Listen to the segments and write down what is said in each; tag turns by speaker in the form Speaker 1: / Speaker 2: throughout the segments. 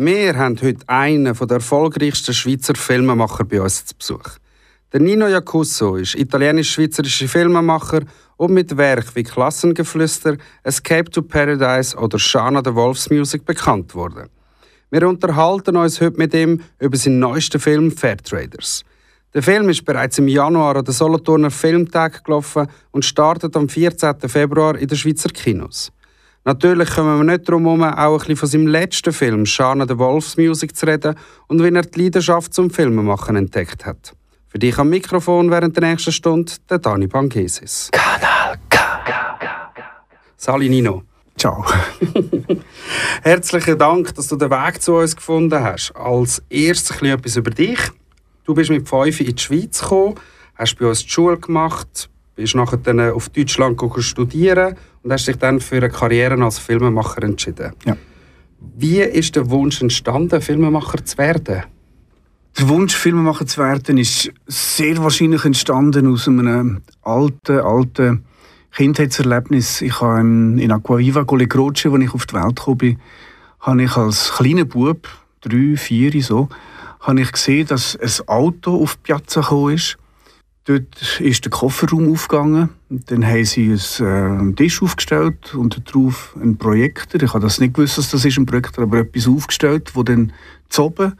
Speaker 1: Wir haben heute einen der erfolgreichsten Schweizer Filmemacher bei uns zu Besuch. Der Nino Jacusso ist italienisch-schweizerischer Filmemacher und mit Werken wie Klassengeflüster, Escape to Paradise oder Shana the Wolf's Music bekannt worden. Wir unterhalten uns heute mit ihm über seinen neuesten Film Fair Traders. Der Film ist bereits im Januar an den Solothurner Filmtag gelaufen und startet am 14. Februar in den Schweizer Kinos. Natürlich kommen wir nicht darum herum, auch ein bisschen von seinem letzten Film «Shana the Wolf's Music» zu reden und wie er die Leidenschaft zum Filmemachen entdeckt hat. Für dich am Mikrofon während der nächsten Stunde der Dani Bangesis.
Speaker 2: Kanal K.
Speaker 1: Sali Nino.
Speaker 3: Ciao.
Speaker 1: Herzlichen Dank, dass du den Weg zu uns gefunden hast. Als erstes etwas über dich. Du bist mit fünf in die Schweiz gekommen, hast bei uns die Schule gemacht, bist nachher dann auf Deutschland studieren und hast dich dann für eine Karriere als Filmemacher entschieden.
Speaker 3: Ja.
Speaker 1: Wie ist der Wunsch entstanden, Filmemacher zu werden?
Speaker 3: Der Wunsch, Filmemacher zu werden, ist sehr wahrscheinlich entstanden aus einem alten, alten Kindheitserlebnis. Ich habe in Aquaviva Colle Croce, als ich auf die Welt gekommen bin, habe ich als kleiner Bub, drei, vier so, habe ich gesehen, dass ein Auto auf die Piazza gekommen ist Dort ist der Kofferraum aufgegangen. Dann haben sie einen äh, Tisch aufgestellt und darauf einen Projektor. Ich habe das nicht gewusst, dass das ist ein Projektor, aber etwas aufgestellt, wo dann zu oben,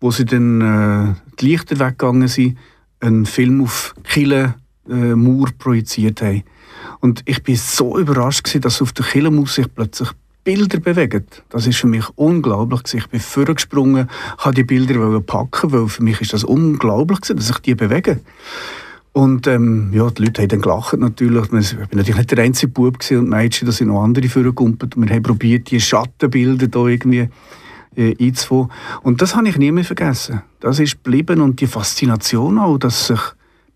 Speaker 3: wo sie dann äh, die Lichter weggegangen sind, einen Film auf Kille äh, Mauer projiziert haben. Und ich bin so überrascht gewesen, dass auf der Killenmauer sich plötzlich Bilder bewegen. Das ist für mich unglaublich. Ich bin vorgesprungen, habe die Bilder packen, weil für mich ist das unglaublich, dass sich die bewegen. Und ähm, ja, die Leute haben dann gelacht natürlich. Ich war natürlich nicht der einzige Bub und Mädchen, da sind noch andere vorgekommen. Und wir haben probiert, die Schattenbilder da irgendwie äh, einzufangen. Und das habe ich nie mehr vergessen. Das ist geblieben und die Faszination auch, dass sich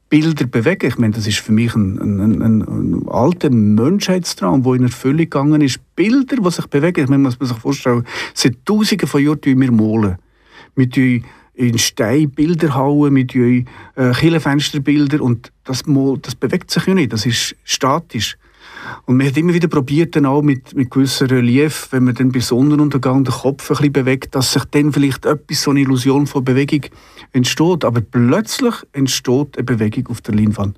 Speaker 3: Bilder bewegen. Ich meine, das ist für mich ein, ein, ein, ein alter Menschheitstraum, der in Erfüllung gegangen ist. Bilder, die sich bewegen. Ich meine, muss man sich vorstellen, seit Tausenden von Jahren wir malen. In Stein Bilder hauen mit äh, Killenfensterbilder und das, das bewegt sich ja nicht, das ist statisch. Und man hat immer wieder probiert, dann auch mit, mit gewissem Relief, wenn man dann bei Sonnenuntergang den Kopf ein bisschen bewegt, dass sich dann vielleicht etwas, so eine Illusion von Bewegung entsteht. Aber plötzlich entsteht eine Bewegung auf der Leinwand.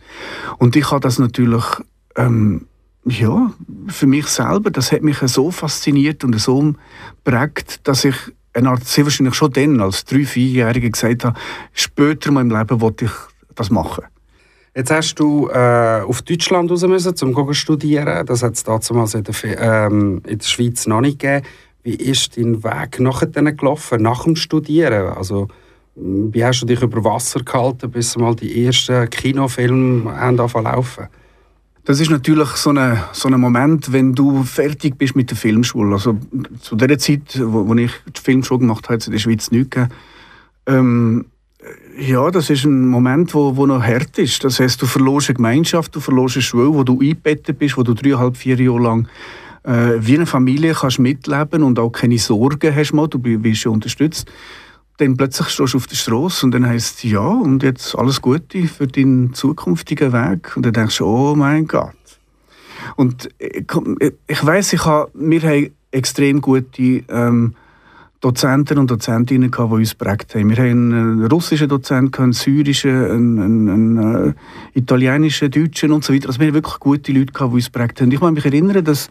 Speaker 3: Und ich habe das natürlich, ähm, ja, für mich selber, das hat mich so fasziniert und so prägt, dass ich eine Art, sehr wahrscheinlich schon dann, als drei-, vierjähriger gesagt habe, später in meinem Leben wollte ich das machen.
Speaker 1: Jetzt hast du äh, auf Deutschland raus müssen, um zu studieren. Das hat es damals in der, ähm, in der Schweiz noch nicht gegeben. Wie ist dein Weg nachher gelaufen, nach dem Studieren? Also, wie hast du dich über Wasser gehalten, bis mal die ersten Kinofilme anfangen laufen?
Speaker 3: Das ist natürlich so ein so eine Moment, wenn du fertig bist mit der Filmschule. Also zu der Zeit, wo, wo ich die Filmschule gemacht habe, hat es in der Schweiz nichts gegeben. Ähm, ja, das ist ein Moment, wo, wo noch hart ist. Das heißt, du verlorst eine Gemeinschaft, du verlorst eine Schule, wo du eingebettet bist, wo du dreieinhalb, vier Jahre lang äh, wie eine Familie kannst mitleben und auch keine Sorgen hast mal, du wirst ja unterstützt dann plötzlich stehst du auf der Straße und dann heißt ja und jetzt alles Gute für deinen zukünftigen Weg. Und dann denkst du oh mein Gott. Und ich, ich weiß ich habe wir haben extrem gute ähm, Dozenten und Dozentinnen gehabt, die uns prägt haben. Wir haben einen russischen Dozenten, einen syrischen, einen, einen, einen äh, italienischen, deutschen und so weiter. Also wir haben wirklich gute Leute gehabt, die uns prägt haben. Ich kann mich erinnern, dass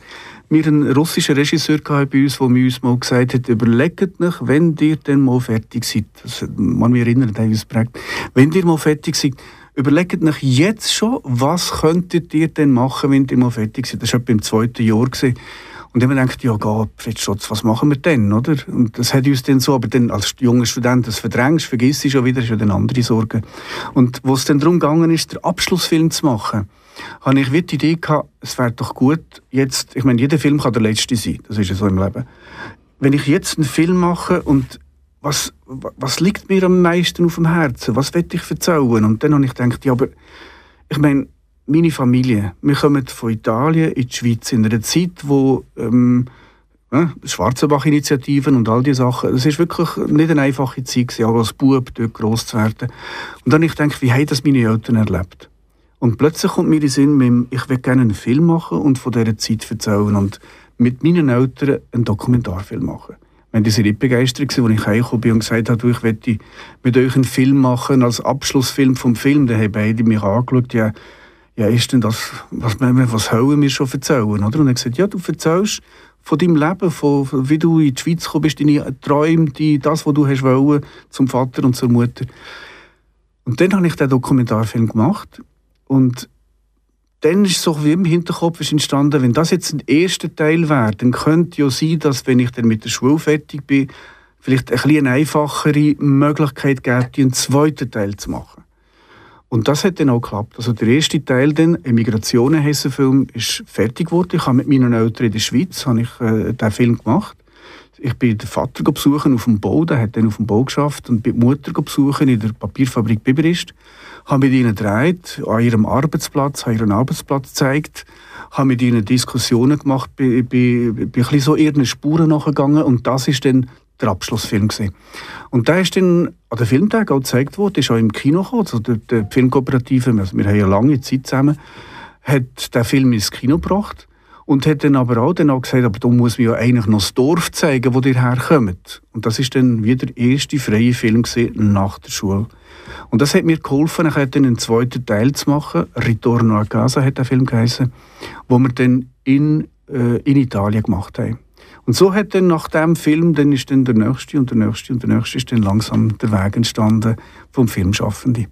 Speaker 3: wir einen russischen Regisseur hatten bei uns, der mir uns mal gesagt hat, überlegt euch, wenn ihr dann mal fertig seid, das man mich erinnern, der uns prägt, wenn ihr mal fertig seid, überlegt euch jetzt schon, was könntet ihr denn machen, wenn ihr mal fertig seid. Das war etwa im zweiten Jahr. Gewesen. Und wir gedacht, ja Gott, Fritz Schotz, was machen wir denn, oder? Und das hat uns dann so, aber dann als junger Student, das verdrängst, vergisst du schon wieder, ist ja dann andere Sorgen. Und wo es dann darum gegangen ist, den Abschlussfilm zu machen, habe ich die Idee gehabt, es wäre doch gut, jetzt, ich meine, jeder Film kann der letzte sein, das ist ja so im Leben. Wenn ich jetzt einen Film mache und was, was liegt mir am meisten auf dem Herzen, was will ich erzählen? Und dann habe ich gedacht, ja, aber ich meine, meine Familie, wir kommen von Italien in die Schweiz in einer Zeit, wo ähm, ja, Schwarzenbach-Initiativen und all diese Sachen, es ist wirklich nicht eine einfache Zeit, auch als Bub dort gross zu werden. Und dann ich denke, wie haben das meine Eltern erlebt? Und plötzlich kommt mir in den Sinn, ich will gerne einen Film machen und von dieser Zeit erzählen und mit meinen Eltern einen Dokumentarfilm machen. wenn die sind nicht begeistert gewesen, als ich heimgekommen bin und gesagt habe, ich möchte mit euch einen Film machen als Abschlussfilm vom Film. Dann haben beide mich angeschaut, ja, ja, ist denn das, was, was wollen wir schon erzählen, oder? Und er gesagt, ja, du erzählst von deinem Leben, von, wie du in die Schweiz gekommen bist, deine Träume, die, das, was du hast wollen, zum Vater und zur Mutter. Und dann habe ich den Dokumentarfilm gemacht und dann ist so wie im Hinterkopf ist entstanden, wenn das jetzt ein erster Teil wäre, dann könnte ja sein, dass wenn ich dann mit der Schule fertig bin, vielleicht ein eine einfachere Möglichkeit gibt, einen zweiten Teil zu machen. Und das hat dann auch geklappt. Also der erste Teil, dann, Emigrationen heisst Film, ist fertig geworden. Ich habe mit meinen Eltern in der Schweiz habe ich, äh, den Film gemacht. Ich bin den Vater besuchen auf dem Bau, der hat dann auf dem Bau geschafft und bin die Mutter besuchen in der Papierfabrik Biberist habe mit ihnen gedreht, an ihrem Arbeitsplatz, habe ihren Arbeitsplatz gezeigt, habe mit ihnen Diskussionen gemacht, bin, bin, bin ein bisschen so ihren Spuren nachgegangen und das ist dann der Abschlussfilm gewesen. Und der ist dann an den Filmtag auch gezeigt worden, ist auch im Kino gekommen, also der, der Filmkooperative, also wir haben ja lange Zeit zusammen, hat den Film ins Kino gebracht und hat dann aber auch, dann auch gesagt, aber da muss man ja eigentlich noch das Dorf zeigen, wo ihr herkommt. Und das ist dann wieder der erste freie Film nach der Schule. Und das hat mir geholfen, dann einen zweiten Teil zu machen. Ritorno a casa hat der Film geheißen, wo wir dann in, äh, in Italien gemacht haben. Und so hat dann nach dem Film, dann ist dann der nächste und der nächste und der nächste ist dann langsam der Weg entstanden vom Filmschaffenden.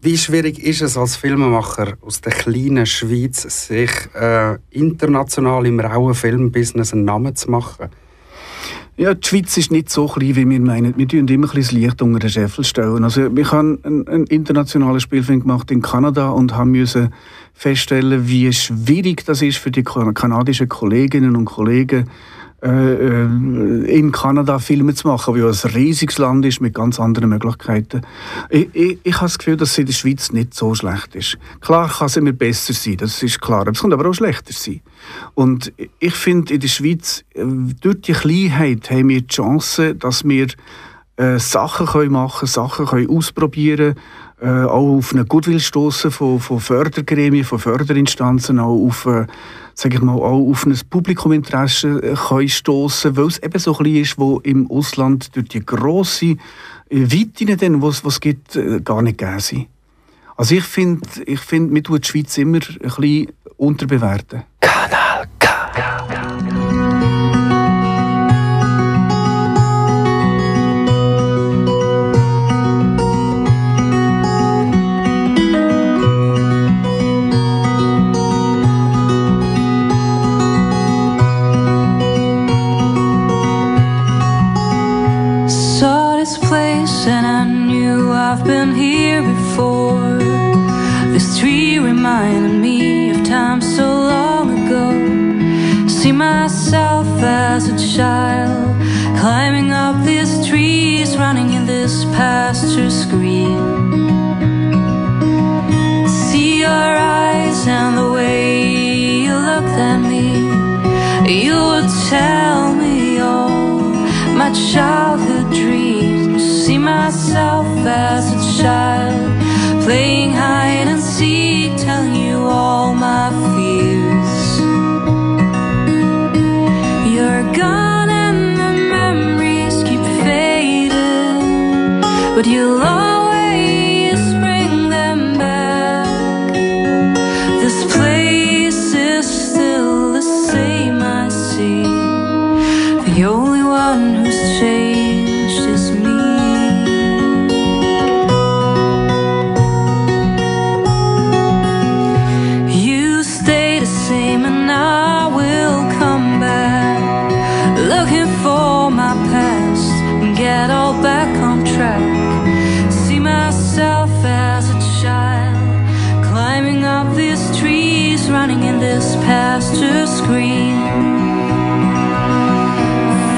Speaker 1: Wie schwierig ist es als Filmemacher aus der kleinen Schweiz, sich äh, international im rauen Filmbusiness einen Namen zu machen?
Speaker 3: Ja, die Schweiz ist nicht so klein, wie wir meinen. Wir tun immer ein das Licht unter den Scheffel stellen. Also, ich habe einen, einen internationalen Spielfilm gemacht in Kanada und haben müssen feststellen, wie schwierig das ist für die kanadischen Kolleginnen und Kollegen, in Kanada Filme zu machen, weil es ein riesiges Land ist mit ganz anderen Möglichkeiten. Ich, ich, ich habe das Gefühl, dass es in der Schweiz nicht so schlecht ist. Klar kann es immer besser sein, das ist klar, aber es kann aber auch schlechter sein. Und ich finde, in der Schweiz, äh, durch die Kleinheit haben wir die Chance, dass wir äh, Sachen können machen Sachen können ausprobieren äh, auch auf einen Goodwill stoßen von, von Fördergremien, von Förderinstanzen, auch auf, äh, sage ich mal, auch auf ein Publikuminteresse äh, können stoßen, weil es eben so klein ist, wo im Ausland durch die grosse äh, Weite, was es gibt, äh, gar nicht gegeben sind. Also ich finde, ich find, man tut die Schweiz immer ein bisschen unterbewerten. Kanal
Speaker 2: child, climbing up these trees, running in this pasture screen. See your eyes and the way you looked at me. You would tell me all my childhood dreams. See myself as a child, playing hide and seek, telling you all my You love? Running in this pasture screen.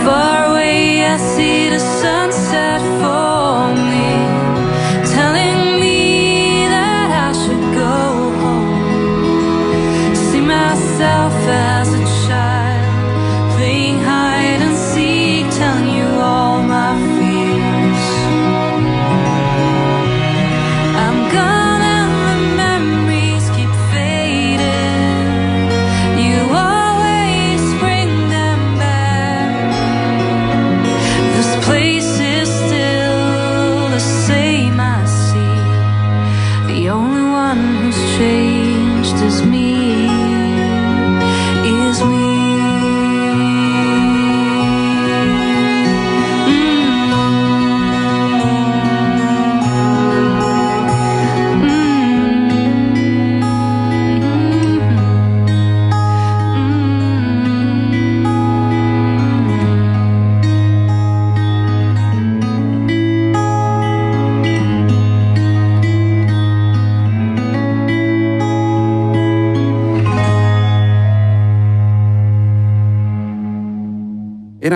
Speaker 2: Far away, I see the sunset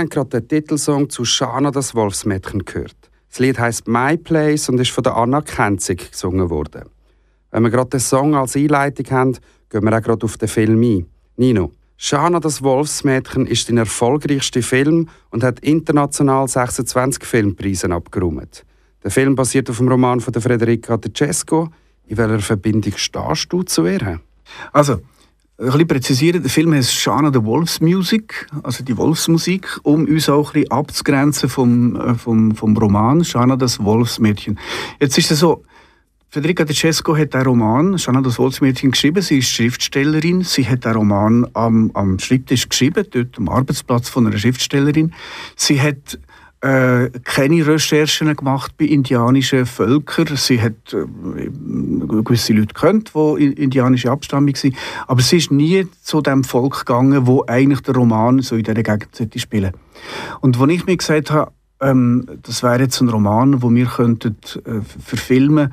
Speaker 1: Habt gerade den Titelsong zu Shana das Wolfsmädchen gehört. Das Lied heißt My Place und ist von der Anna Kenzig gesungen worden. Wenn wir gerade den Song als Einleitung haben, gehen wir auch gerade auf den Film ein. Nino, Shana das Wolfsmädchen ist dein erfolgreichster Film und hat international 26 Filmpreise abgeräumt. Der Film basiert auf dem Roman von Federica De Cesco. In welcher Verbindung stehst du zu ihr?
Speaker 3: Also, ein bisschen präzisieren, der Film heißt Shana the Wolves Music, also die Wolfsmusik, um uns auch ein bisschen abzugrenzen vom, äh, vom, vom Roman Shana das Wolfsmädchen. Jetzt ist es so, Federica De Cesco hat einen Roman, Shana das Wolfsmädchen, geschrieben. Sie ist Schriftstellerin. Sie hat einen Roman am, am Schreibtisch geschrieben, dort am Arbeitsplatz von einer Schriftstellerin. Sie hat äh, keine Recherchen gemacht bei indianischen Völkern. Sie hat äh, gewisse Leute kennt, die indianische Abstammung sind, aber sie ist nie zu dem Volk gegangen, wo eigentlich der Roman so in dieser Gegend spielen. Und als ich mir gesagt habe, ähm, das wäre jetzt ein Roman, wo wir könnten äh, verfilmen,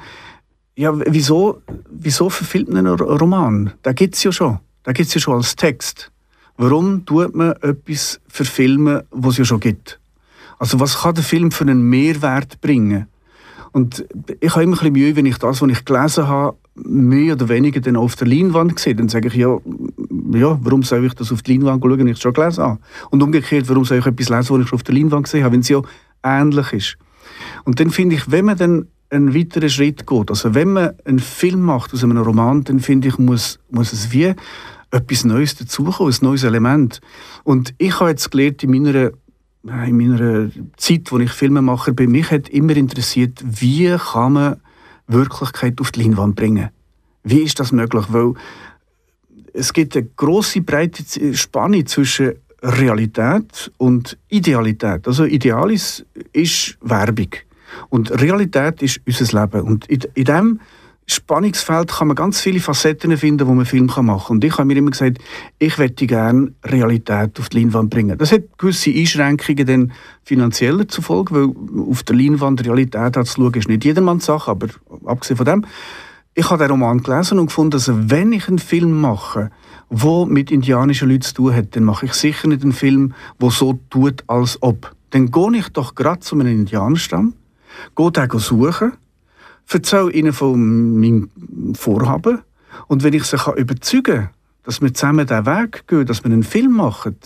Speaker 3: ja, wieso, wieso verfilmt man einen Roman? Da gibt es ja schon. Da gibt es ja schon als Text. Warum tut man etwas verfilmen, was es ja schon gibt? Also was kann der Film für einen Mehrwert bringen? Und ich habe immer ein bisschen Mühe, wenn ich das, was ich gelesen habe, mehr oder weniger dann auf der Leinwand sehe. Dann sage ich, ja, ja, warum soll ich das auf die Leinwand schauen, wenn ich es schon gelesen habe? Und umgekehrt, warum soll ich etwas lesen, was ich schon auf der Leinwand gesehen habe, wenn es ja ähnlich ist? Und dann finde ich, wenn man dann einen weiteren Schritt geht, also wenn man einen Film macht aus einem Roman, dann finde ich, muss, muss es wie etwas Neues dazukommen, ein neues Element. Und ich habe jetzt gelernt in meiner in meiner Zeit, wo ich Filme mache, bei mich hat immer interessiert, wie kann man Wirklichkeit auf die Leinwand bringen? Wie ist das möglich? Weil es gibt eine große breite Spanne zwischen Realität und Idealität. Also Ideal ist, ist Werbung und Realität ist unser Leben. Und in, in dem Spannungsfeld kann man ganz viele Facetten finden, wo man Film machen kann. Und ich habe mir immer gesagt, ich möchte gerne Realität auf die Leinwand bringen. Das hat gewisse Einschränkungen dann finanzieller zur Folge, weil auf der Leinwand Realität zu schauen, ist nicht jedermanns Sache, aber abgesehen von dem, ich habe den Roman gelesen und gefunden, dass wenn ich einen Film mache, wo mit indianischen Leuten zu tun hat, dann mache ich sicher nicht einen Film, der so tut, als ob. Dann gehe ich doch gerade zu einem Indianerstamm, gehe den suchen, erzähle ihnen von meinem Vorhaben. Und wenn ich sie überzeugen kann, dass wir zusammen diesen Weg gehen, dass wir einen Film machen,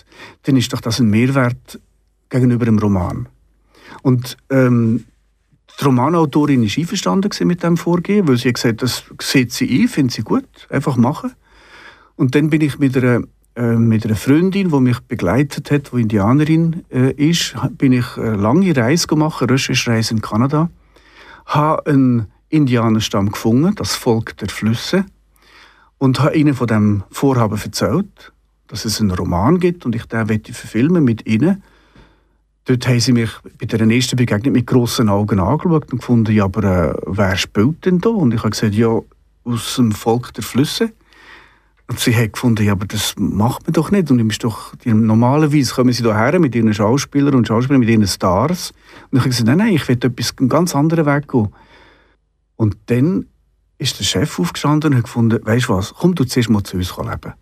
Speaker 3: dann ist doch das ein Mehrwert gegenüber dem Roman. Und ähm, die Romanautorin war einverstanden mit dem Vorgehen, weil sie gesagt hat, das sieht sie ein, findet sie gut, einfach machen. Und dann bin ich mit einer, äh, mit einer Freundin, die mich begleitet hat, die Indianerin äh, ist, bin ich eine lange Reise gemacht, eine Recherchereise in Kanada habe einen Indianerstamm gefunden, das Volk der Flüsse, und habe ihnen von dem Vorhaben erzählt, dass es einen Roman gibt und ich den verfilmen mit ihnen. Dort haben sie mich bei der ersten Begegnung mit grossen Augen angeschaut und gefunden, ja, aber äh, wer spielt denn da? Und ich habe gesagt, ja, aus dem Volk der Flüsse. Und sie hat gefunden, ja, aber das macht man doch nicht. Und ist doch, normalerweise kommen sie hierher mit ihren Schauspielern und Schauspielern, mit ihren Stars. Und ich habe gesagt, nein, nein, ich will etwas einen ganz anderen Weg gehen. Und dann ist der Chef aufgestanden und hat gefunden, weißt du was, komm du zuerst mal zu uns leben.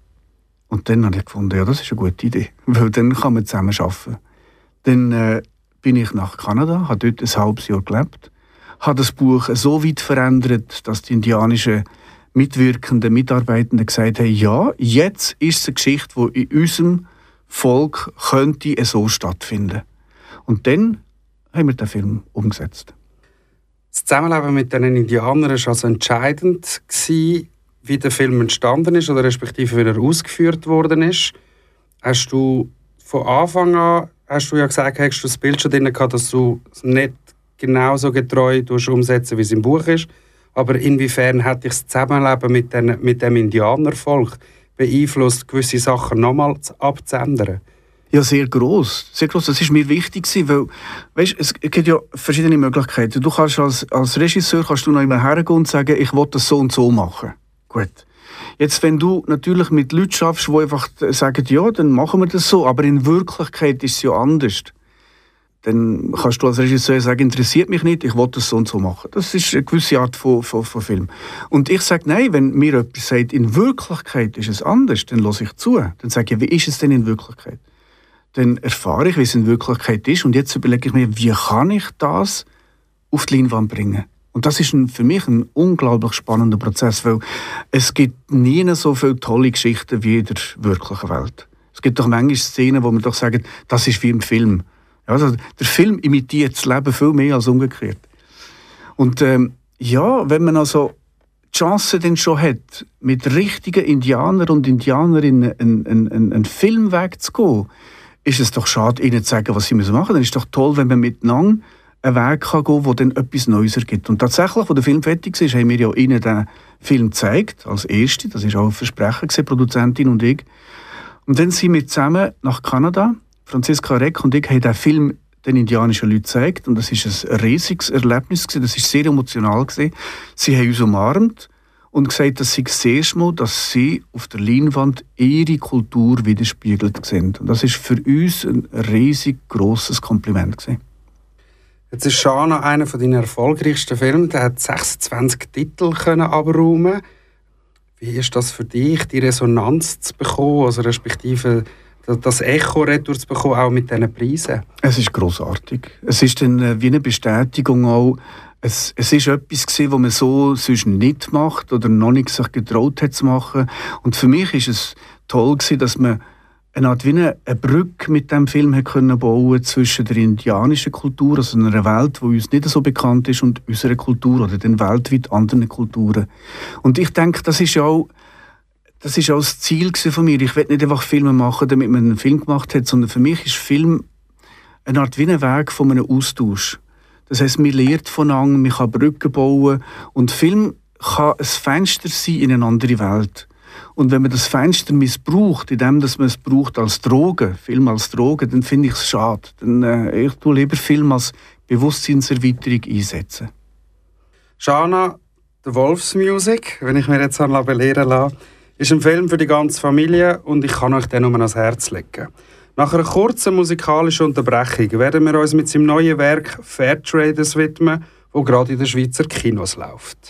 Speaker 3: Und dann habe ich gefunden, ja, das ist eine gute Idee, weil dann kann man zusammen arbeiten. Dann äh, bin ich nach Kanada, habe dort ein halbes Jahr gelebt, habe das Buch so weit verändert, dass die indianischen mitwirkenden Mitarbeitenden gesagt haben, ja, jetzt ist es eine Geschichte, die in unserem Volk könnte so stattfinden. Und dann haben wir den Film umgesetzt.
Speaker 1: Das Zusammenleben mit den Indianern war also entscheidend, wie der Film entstanden ist oder respektive wie er ausgeführt worden ist. Hast du von Anfang an, hast du ja gesagt, hast du das Bild schon drin gehabt, dass du es nicht genauso getreu umsetzen wie es im Buch ist, aber inwiefern hat dich das Zusammenleben mit, den, mit dem Indianervolk beeinflusst, gewisse Sachen nochmal abzuändern?
Speaker 3: Ja, sehr groß, sehr groß. Das ist mir wichtig weil, weißt, es gibt ja verschiedene Möglichkeiten. Du kannst als, als Regisseur kannst du noch immer hergehen und sagen, ich will das so und so machen. Gut. Jetzt, wenn du natürlich mit Leuten schaffst, die einfach sagen, ja, dann machen wir das so, aber in Wirklichkeit ist es ja anders dann kannst du als Regisseur sagen, interessiert mich nicht, ich will das so und so machen. Das ist eine gewisse Art von, von, von Film. Und ich sage, nein, wenn mir jemand sagt, in Wirklichkeit ist es anders, dann lasse ich zu. Dann sage ich, wie ist es denn in Wirklichkeit? dann erfahre ich, wie es in Wirklichkeit ist und jetzt überlege ich mir, wie kann ich das auf die Leinwand bringen. Und das ist ein, für mich ein unglaublich spannender Prozess, weil es gibt nie so viele tolle Geschichten wie in der wirklichen Welt. Es gibt doch manchmal Szenen, wo man doch sagt, das ist wie im Film. Also, der Film imitiert das Leben viel mehr als umgekehrt. Und ähm, ja, wenn man also die Chance denn schon hat, mit richtigen Indianern und Indianerinnen einen, einen, einen Filmweg zu gehen, ist es doch schade, ihnen zu sagen, was sie machen müssen. Dann ist es doch toll, wenn man miteinander einen Weg kann gehen kann, der dann etwas Neues ergibt. Und tatsächlich, als der Film fertig war, haben wir ja ihnen den Film gezeigt, als Erste. Das war auch ein Versprechen, gewesen, Produzentin und ich. Und dann sind wir zusammen nach Kanada. Franziska Reck und ich haben den Film den indianischen Leuten gezeigt. Und das war ein riesiges Erlebnis. Gewesen. Das war sehr emotional. Gewesen. Sie haben uns umarmt und gesagt, dass sie das erste Mal, dass sie auf der Leinwand ihre Kultur widerspiegelt sind. Und das ist für uns ein riesig großes Kompliment gewesen.
Speaker 1: Jetzt ist Shana einer von deinen erfolgreichsten Filme. Der hat 26 Titel können abräumen. Wie ist das für dich, die Resonanz zu bekommen, also respektive das Echo retour zu bekommen, auch mit diesen Preisen?
Speaker 3: Es ist großartig. Es ist dann äh, wie eine Bestätigung auch, es, es ist etwas gewesen, was man so sonst nicht macht oder noch nicht sich getraut hat zu machen. Und für mich ist es toll gewesen, dass man eine Art wie eine, Brücke mit dem Film hat können bauen zwischen der indianischen Kultur, also einer Welt, die uns nicht so bekannt ist, und unserer Kultur oder den weltweit anderen Kulturen. Und ich denke, das ist auch das ist auch das Ziel von mir. Ich will nicht einfach Filme machen, damit man einen Film gemacht hat, sondern für mich ist Film eine Art wie ein Weg von einem Austausch. Das heißt, man lernt voneinander, man kann Brücken bauen und Film kann ein Fenster sein in eine andere Welt. Und wenn man das Fenster missbraucht, indem dass man es braucht als Droge, Film als Droge, dann finde ich es schade. Dann, äh, ich tue lieber Film als Bewusstseinserweiterung einsetzen.
Speaker 1: Shana, The Wolf's Music, wenn ich mir jetzt belehren lasse, ist ein Film für die ganze Familie und ich kann euch den nur ans Herz legen. Nach einer kurzen musikalischen Unterbrechung werden wir uns mit seinem neuen Werk Fairtraders widmen, wo gerade in den Schweizer Kinos läuft.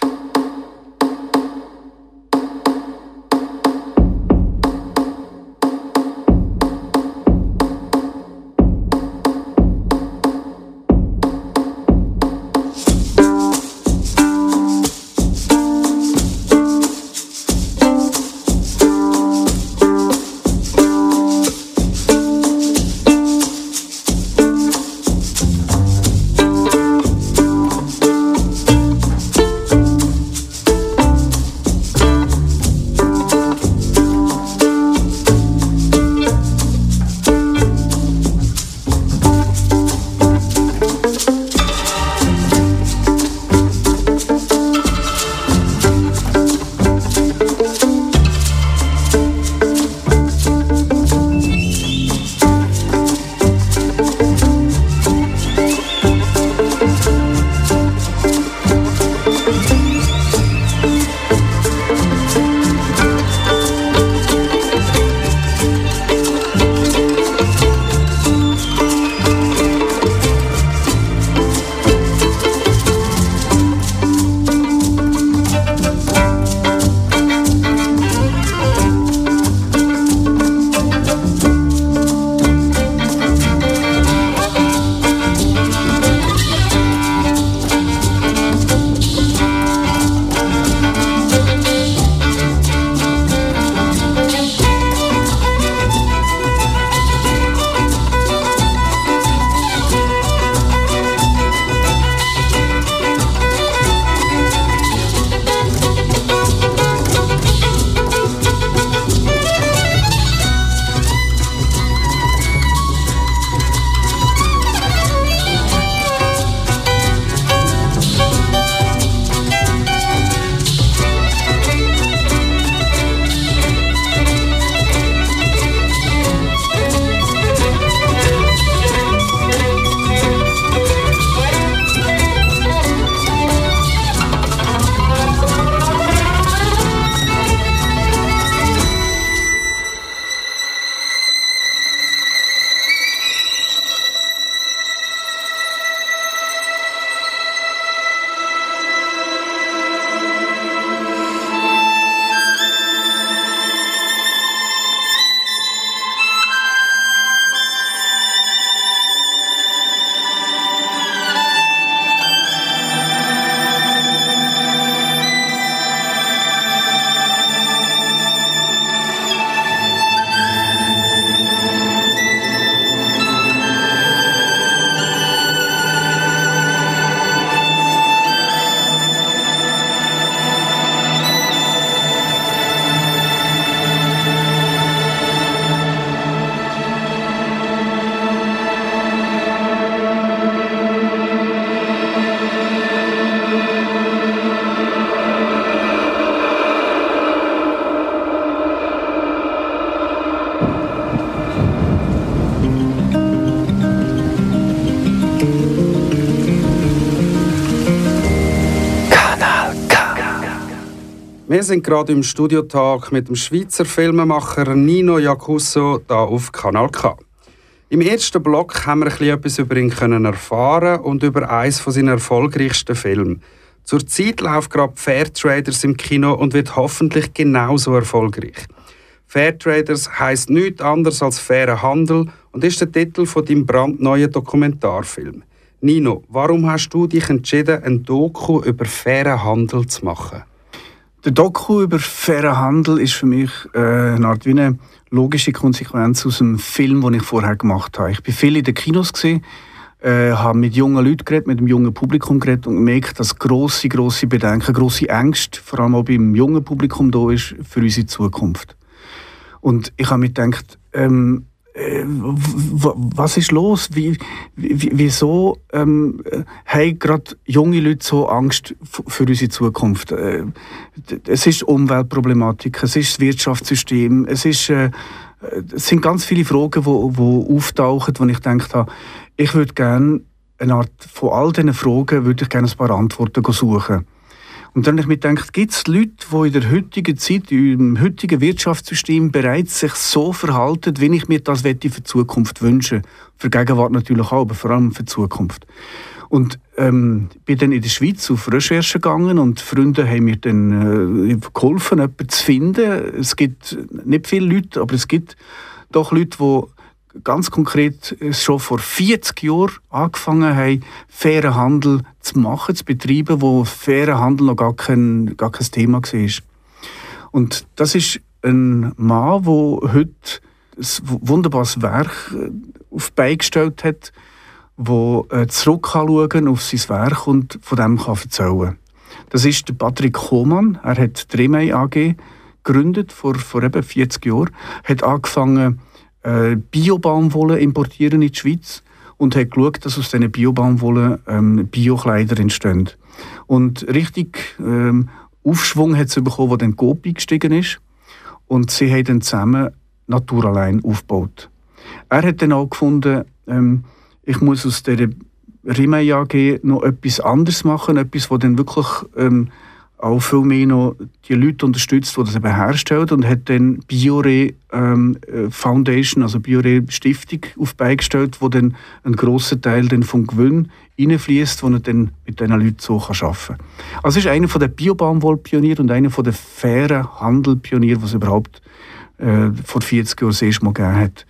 Speaker 1: Wir sind gerade im Studiotag mit dem Schweizer Filmemacher Nino Jacusso hier auf Kanal K. Im ersten Block haben wir etwas über ihn können erfahren und über eines von seinen erfolgreichsten Filme. Zurzeit läuft gerade Fairtraders im Kino und wird hoffentlich genauso erfolgreich. Fairtraders heißt nichts anderes als fairer Handel und ist der Titel von deinem brandneuen Dokumentarfilm. Nino, warum hast du dich entschieden, ein Doku über fairen Handel zu machen?
Speaker 3: Der Doku über fairen Handel ist für mich äh, eine Art wie eine logische Konsequenz aus dem Film, den ich vorher gemacht habe. Ich bin viel in den Kinos gesehen, äh, habe mit jungen Leuten geredet, mit dem jungen Publikum geredet und gemerkt, dass große, große Bedenken, große Ängste, vor allem auch beim jungen Publikum da ist für unsere Zukunft. Und ich habe mir gedacht, ähm, äh, was ist los? Wie, wieso ähm, haben gerade junge Leute so Angst für unsere Zukunft? Äh, es ist Umweltproblematik, es ist das Wirtschaftssystem, es, ist, äh, es sind ganz viele Fragen, die wo, wo auftauchen, wo ich gedacht habe, ich würde gerne eine Art von all diesen Fragen würde ich gerne ein paar Antworten suchen. Und dann habe ich mir gedacht, gibt es Leute, die in der heutigen Zeit, im heutigen Wirtschaftssystem bereits sich so verhalten, wie ich mir das für die Zukunft wünsche? Für Gegenwart natürlich auch, aber vor allem für die Zukunft. Und ähm, bin dann in der Schweiz auf Recherche gegangen und Freunde haben mir dann äh, geholfen, jemanden zu finden. Es gibt nicht viele Leute, aber es gibt doch Leute, die ganz konkret schon vor 40 Jahren angefangen haben, fairen Handel zu machen, zu betreiben, wo fairer Handel noch gar kein, gar kein Thema war. Und das ist ein Mann, der heute ein wunderbares Werk äh, auf beigestellt hat, wo äh, zurückschauen auf sein Werk und von dem kann erzählen Das ist der Patrick Hohmann. Er hat die Remei AG gegründet vor, vor eben 40 Jahren. hat angefangen, äh, Bio-Baumwolle importieren in die Schweiz und hat geschaut, dass aus diesen Bio-Baumwolle ähm, Bio-Kleider entstehen. Und richtig ähm, Aufschwung hat sie bekommen, als dann Coop gestiegen ist. Und sie haben dann zusammen Naturalein aufgebaut. Er hat dann auch gefunden, ähm, ich muss aus dieser Rimei AG noch etwas anderes machen, etwas, das dann wirklich ähm, auch viel mehr noch die Leute unterstützt, die das eben herstellen und hat dann Biore ähm, äh, Foundation, also Biore Stiftung auf beigestellt, wo dann ein großer Teil dann vom Gewinn reinfließt, wo er dann mit diesen Leuten so arbeiten kann. Also ist einer der Biobaumwollpioniere und einer der fairen Handelpioniere, was überhaupt äh, vor 40 Jahren das erste Mal gegeben hat.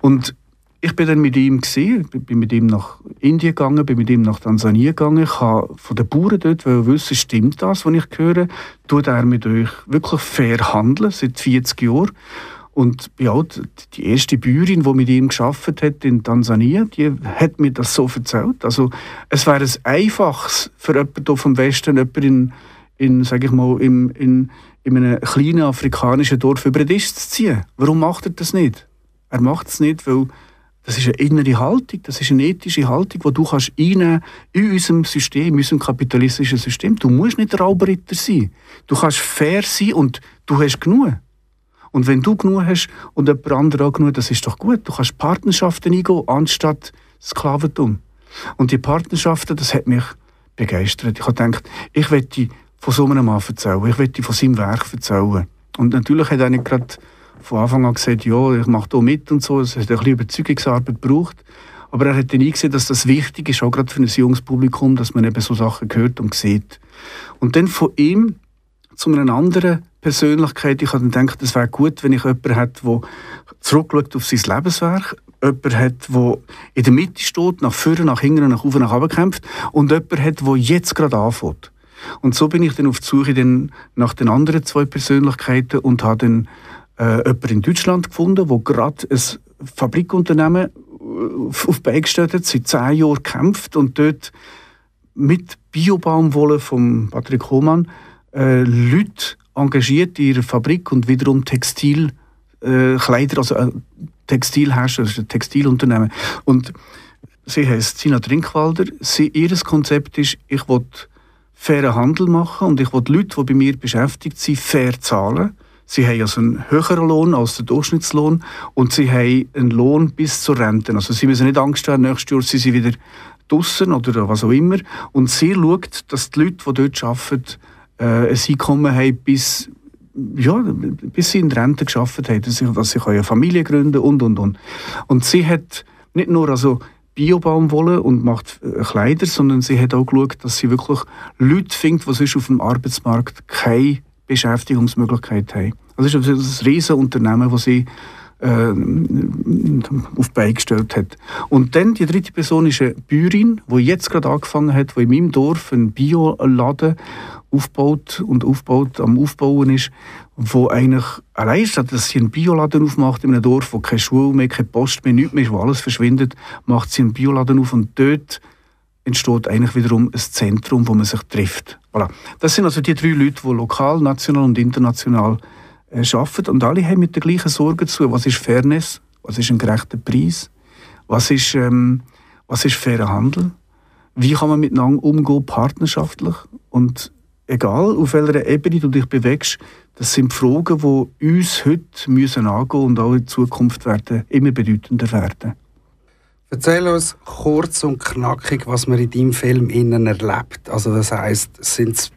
Speaker 3: Und ich bin dann mit ihm gesehen, bin mit ihm nach Indien gegangen, bin mit ihm nach Tansania gegangen. Ich habe von den Bauern dort wissen, stimmt das, was ich höre? Tut er mit euch wirklich fair handeln seit 40 Jahren? Und ja, die erste Bäuerin, die mit ihm geschafft hat in Tansania, die hat mir das so erzählt. Also es wäre ein einfaches für jemanden hier vom Westen, jemanden in, in sage ich mal, im, in, in einem kleinen afrikanischen Dorf über den Tisch zu ziehen. Warum macht er das nicht? Er macht es nicht, weil das ist eine innere Haltung, das ist eine ethische Haltung, die du kannst in unserem System, in unserem kapitalistischen System. Du musst nicht Raubritter sein. Du kannst fair sein und du hast genug. Und wenn du genug hast und jemand anderes auch genug, das ist doch gut. Du kannst Partnerschaften eingehen, anstatt Sklaventum. Und die Partnerschaften, das hat mich begeistert. Ich habe gedacht, ich möchte von so einem Mann erzählen, ich möchte von seinem Werk erzählen. Und natürlich hat er nicht gerade von Anfang an gesagt, ja, ich mache da mit und so. Es hat ein bisschen Überzeugungsarbeit gebraucht. Aber er hat dann eingesehen, dass das wichtig ist, auch gerade für ein junges Publikum, dass man eben so Sachen hört und sieht. Und dann von ihm zu einer anderen Persönlichkeit. Ich habe dann gedacht, es wäre gut, wenn ich jemanden hätte, der zurückschaut auf sein Lebenswerk, jemanden hat, der in der Mitte steht, nach vorne, nach hinten, nach oben, nach unten kämpft und jemanden hat, der jetzt gerade anfängt. Und so bin ich dann auf die Suche nach den anderen zwei Persönlichkeiten und habe dann äh, jemanden in Deutschland gefunden, der gerade ein Fabrikunternehmen äh, auf beigestellt hat, seit zehn Jahren kämpft und dort mit Biobaumwolle von Patrick Hohmann äh, Leute engagiert in ihrer Fabrik und wiederum Textilkleider, äh, also äh, Textilhersteller, also Textilunternehmen. Und sie heißt Sina Trinkwalder. Sie, ihr Konzept ist, ich will fairen Handel machen und ich will Leute, die bei mir beschäftigt sind, fair zahlen. Sie haben also einen höheren Lohn als der Durchschnittslohn und sie haben einen Lohn bis zur Rente. Also sie müssen nicht Angst haben, nächstes Jahr sind sie wieder draußen oder was auch immer. Und sie schaut, dass die Leute, die dort arbeiten, äh, ein Einkommen haben, bis, ja, bis sie in Rente geschafft haben, dass sie, dass sie eine Familie gründen und, und, und. Und sie hat nicht nur also Biobaumwolle und macht äh, Kleider, sondern sie hat auch geschaut, dass sie wirklich Leute findet, die sonst auf dem Arbeitsmarkt keine Beschäftigungsmöglichkeit haben. Also das ist ein riesiges Unternehmen, das sie äh, auf beigestellt hat. Und dann die dritte Person ist eine Bäuerin, die jetzt gerade angefangen hat, die in meinem Dorf einen Bioladen aufbaut und aufbaut, am Aufbauen ist, wo eigentlich allein statt dass sie einen Bioladen aufmacht in einem Dorf, wo keine Schule mehr, keine Post mehr, nichts mehr wo alles verschwindet, macht sie einen Bioladen auf und dort entsteht eigentlich wiederum ein Zentrum, wo man sich trifft. Voilà. Das sind also die drei Leute, die lokal, national und international äh, arbeiten und alle haben mit der gleichen Sorge zu. Was ist Fairness? Was ist ein gerechter Preis? Was ist, ähm, was ist fairer Handel? Wie kann man miteinander umgehen, partnerschaftlich? Und egal auf welcher Ebene du dich bewegst, das sind Fragen, die uns heute müssen angehen und auch in Zukunft werden immer bedeutender werden.
Speaker 1: Erzähl uns kurz und knackig, was man in deinem Film innen erlebt. Also das heißt, sind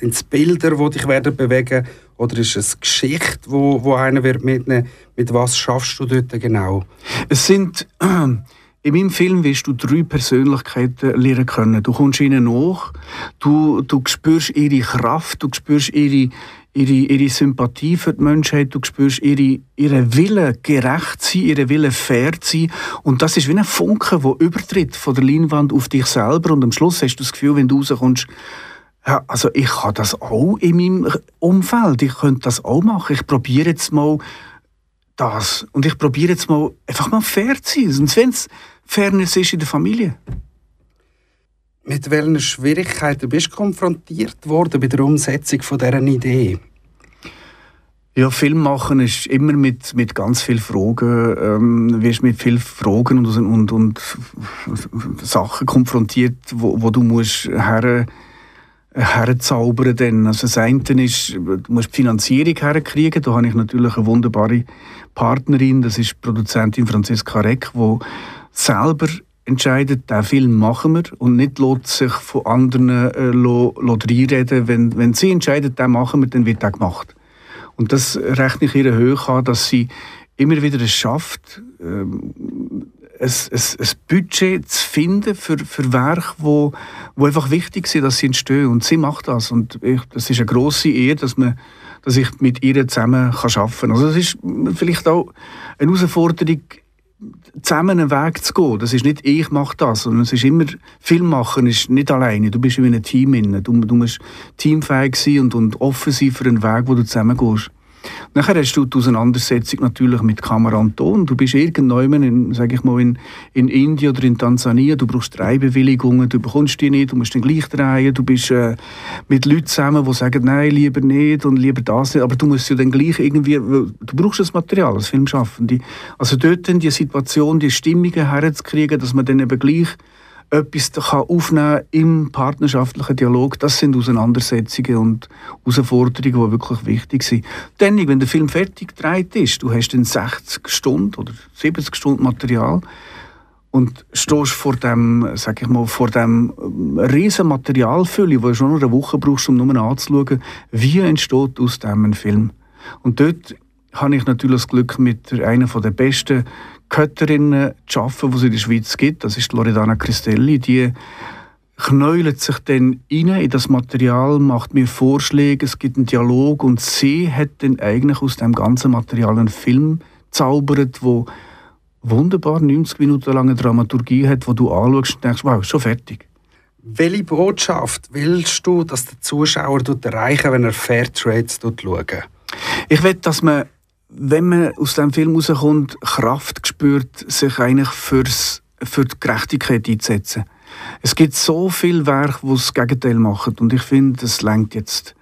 Speaker 1: es Bilder, die dich werden bewegen, oder ist es Geschichte, wo, wo einer wird mitnehmen? Mit was schaffst du dort genau?
Speaker 3: Es sind in meinem Film wirst du drei Persönlichkeiten lernen können. Du kommst ihnen nach, du, du spürst ihre Kraft, du spürst ihre, ihre, ihre Sympathie für die Menschheit, du spürst ihre, ihre Wille, gerecht sein, ihre Wille, fair sein. Und das ist wie ein Funke, der übertritt von der Leinwand auf dich selber. Und am Schluss hast du das Gefühl, wenn du rauskommst, ja, also ich habe das auch in meinem Umfeld. Ich könnte das auch machen. Ich probiere jetzt mal das. Und ich probiere jetzt mal einfach mal fair zu sein. Und wenn es Fairness ist in der Familie.
Speaker 1: Mit welchen Schwierigkeiten bist du konfrontiert worden bei der Umsetzung von dieser Idee?
Speaker 3: Ja, Film machen ist immer mit, mit ganz vielen Fragen, ähm, wirst mit vielen Fragen und, und, und Sachen konfrontiert, wo, wo du musst her, herzaubern dann. Also das eine ist, du musst die Finanzierung herkriegen, da habe ich natürlich eine wunderbare Partnerin, das ist Produzentin Franziska Reck, die selber entscheidet, diesen Film machen wir und nicht lässt sich von anderen äh, reinreden. Wenn, wenn sie entscheidet, den machen wir, dann wird der gemacht. Und das rechne ich ihr hoch an, dass sie immer wieder es schafft, ähm, ein, ein, ein Budget zu finden für, für Werke, wo, wo einfach wichtig sind, dass sie entstehen. Und sie macht das. Und ich, das ist eine grosse Ehre, dass, man, dass ich mit ihr zusammen arbeiten kann. Also das ist vielleicht auch eine Herausforderung, zusammen einen Weg zu gehen. Das ist nicht ich mache das, sondern es ist immer Film machen ist nicht alleine. Du bist in einem Team inne. Du, du musst teamfähig sein und, und offen sein für einen Weg, wo du zusammen gehst. Nachher hast du die Auseinandersetzung natürlich mit Kamera und Ton. Du bist irgendwann in, sag ich mal, in, in Indien oder in Tansania, du brauchst drei Bewilligungen, du bekommst die nicht, du musst dann gleich drehen, du bist äh, mit Leuten zusammen, die sagen, nein, lieber nicht und lieber das nicht, aber du musst ja dann gleich irgendwie, du brauchst das Material als Filmschaffende. Also dort dann die Situation, die Stimmungen herzukriegen, dass man dann eben gleich etwas aufnehmen kann im partnerschaftlichen Dialog, das sind Auseinandersetzungen und Herausforderungen, die wirklich wichtig sind. Dann, wenn der Film fertig gedreht ist, du hast dann 60 Stunden oder 70 Stunden Material und stehst vor dem, sag ich mal, vor dem ähm, riesen Materialfülle, wo du schon eine Woche brauchst, um nur anzuschauen, wie entsteht aus dem ein Film. Und dort habe ich natürlich das Glück, mit einer der besten Götterinnen zu arbeiten, die es in der Schweiz gibt. Das ist Loredana Cristelli. Die knäult sich dann rein in das Material, macht mir Vorschläge, es gibt einen Dialog und sie hat dann eigentlich aus dem ganzen Material einen Film zaubert, wo wunderbar 90 Minuten lange Dramaturgie hat, wo du anschaust und denkst, wow, schon fertig.
Speaker 1: Welche Botschaft willst du, dass der Zuschauer erreichen wenn er Fairtrade schaut?
Speaker 3: Ich will, dass man wenn man aus dem Film rauskommt, Kraft spürt, sich eigentlich fürs, für die Gerechtigkeit einzusetzen. Es gibt so viele Werke, die das Gegenteil machen und ich finde, das lenkt jetzt.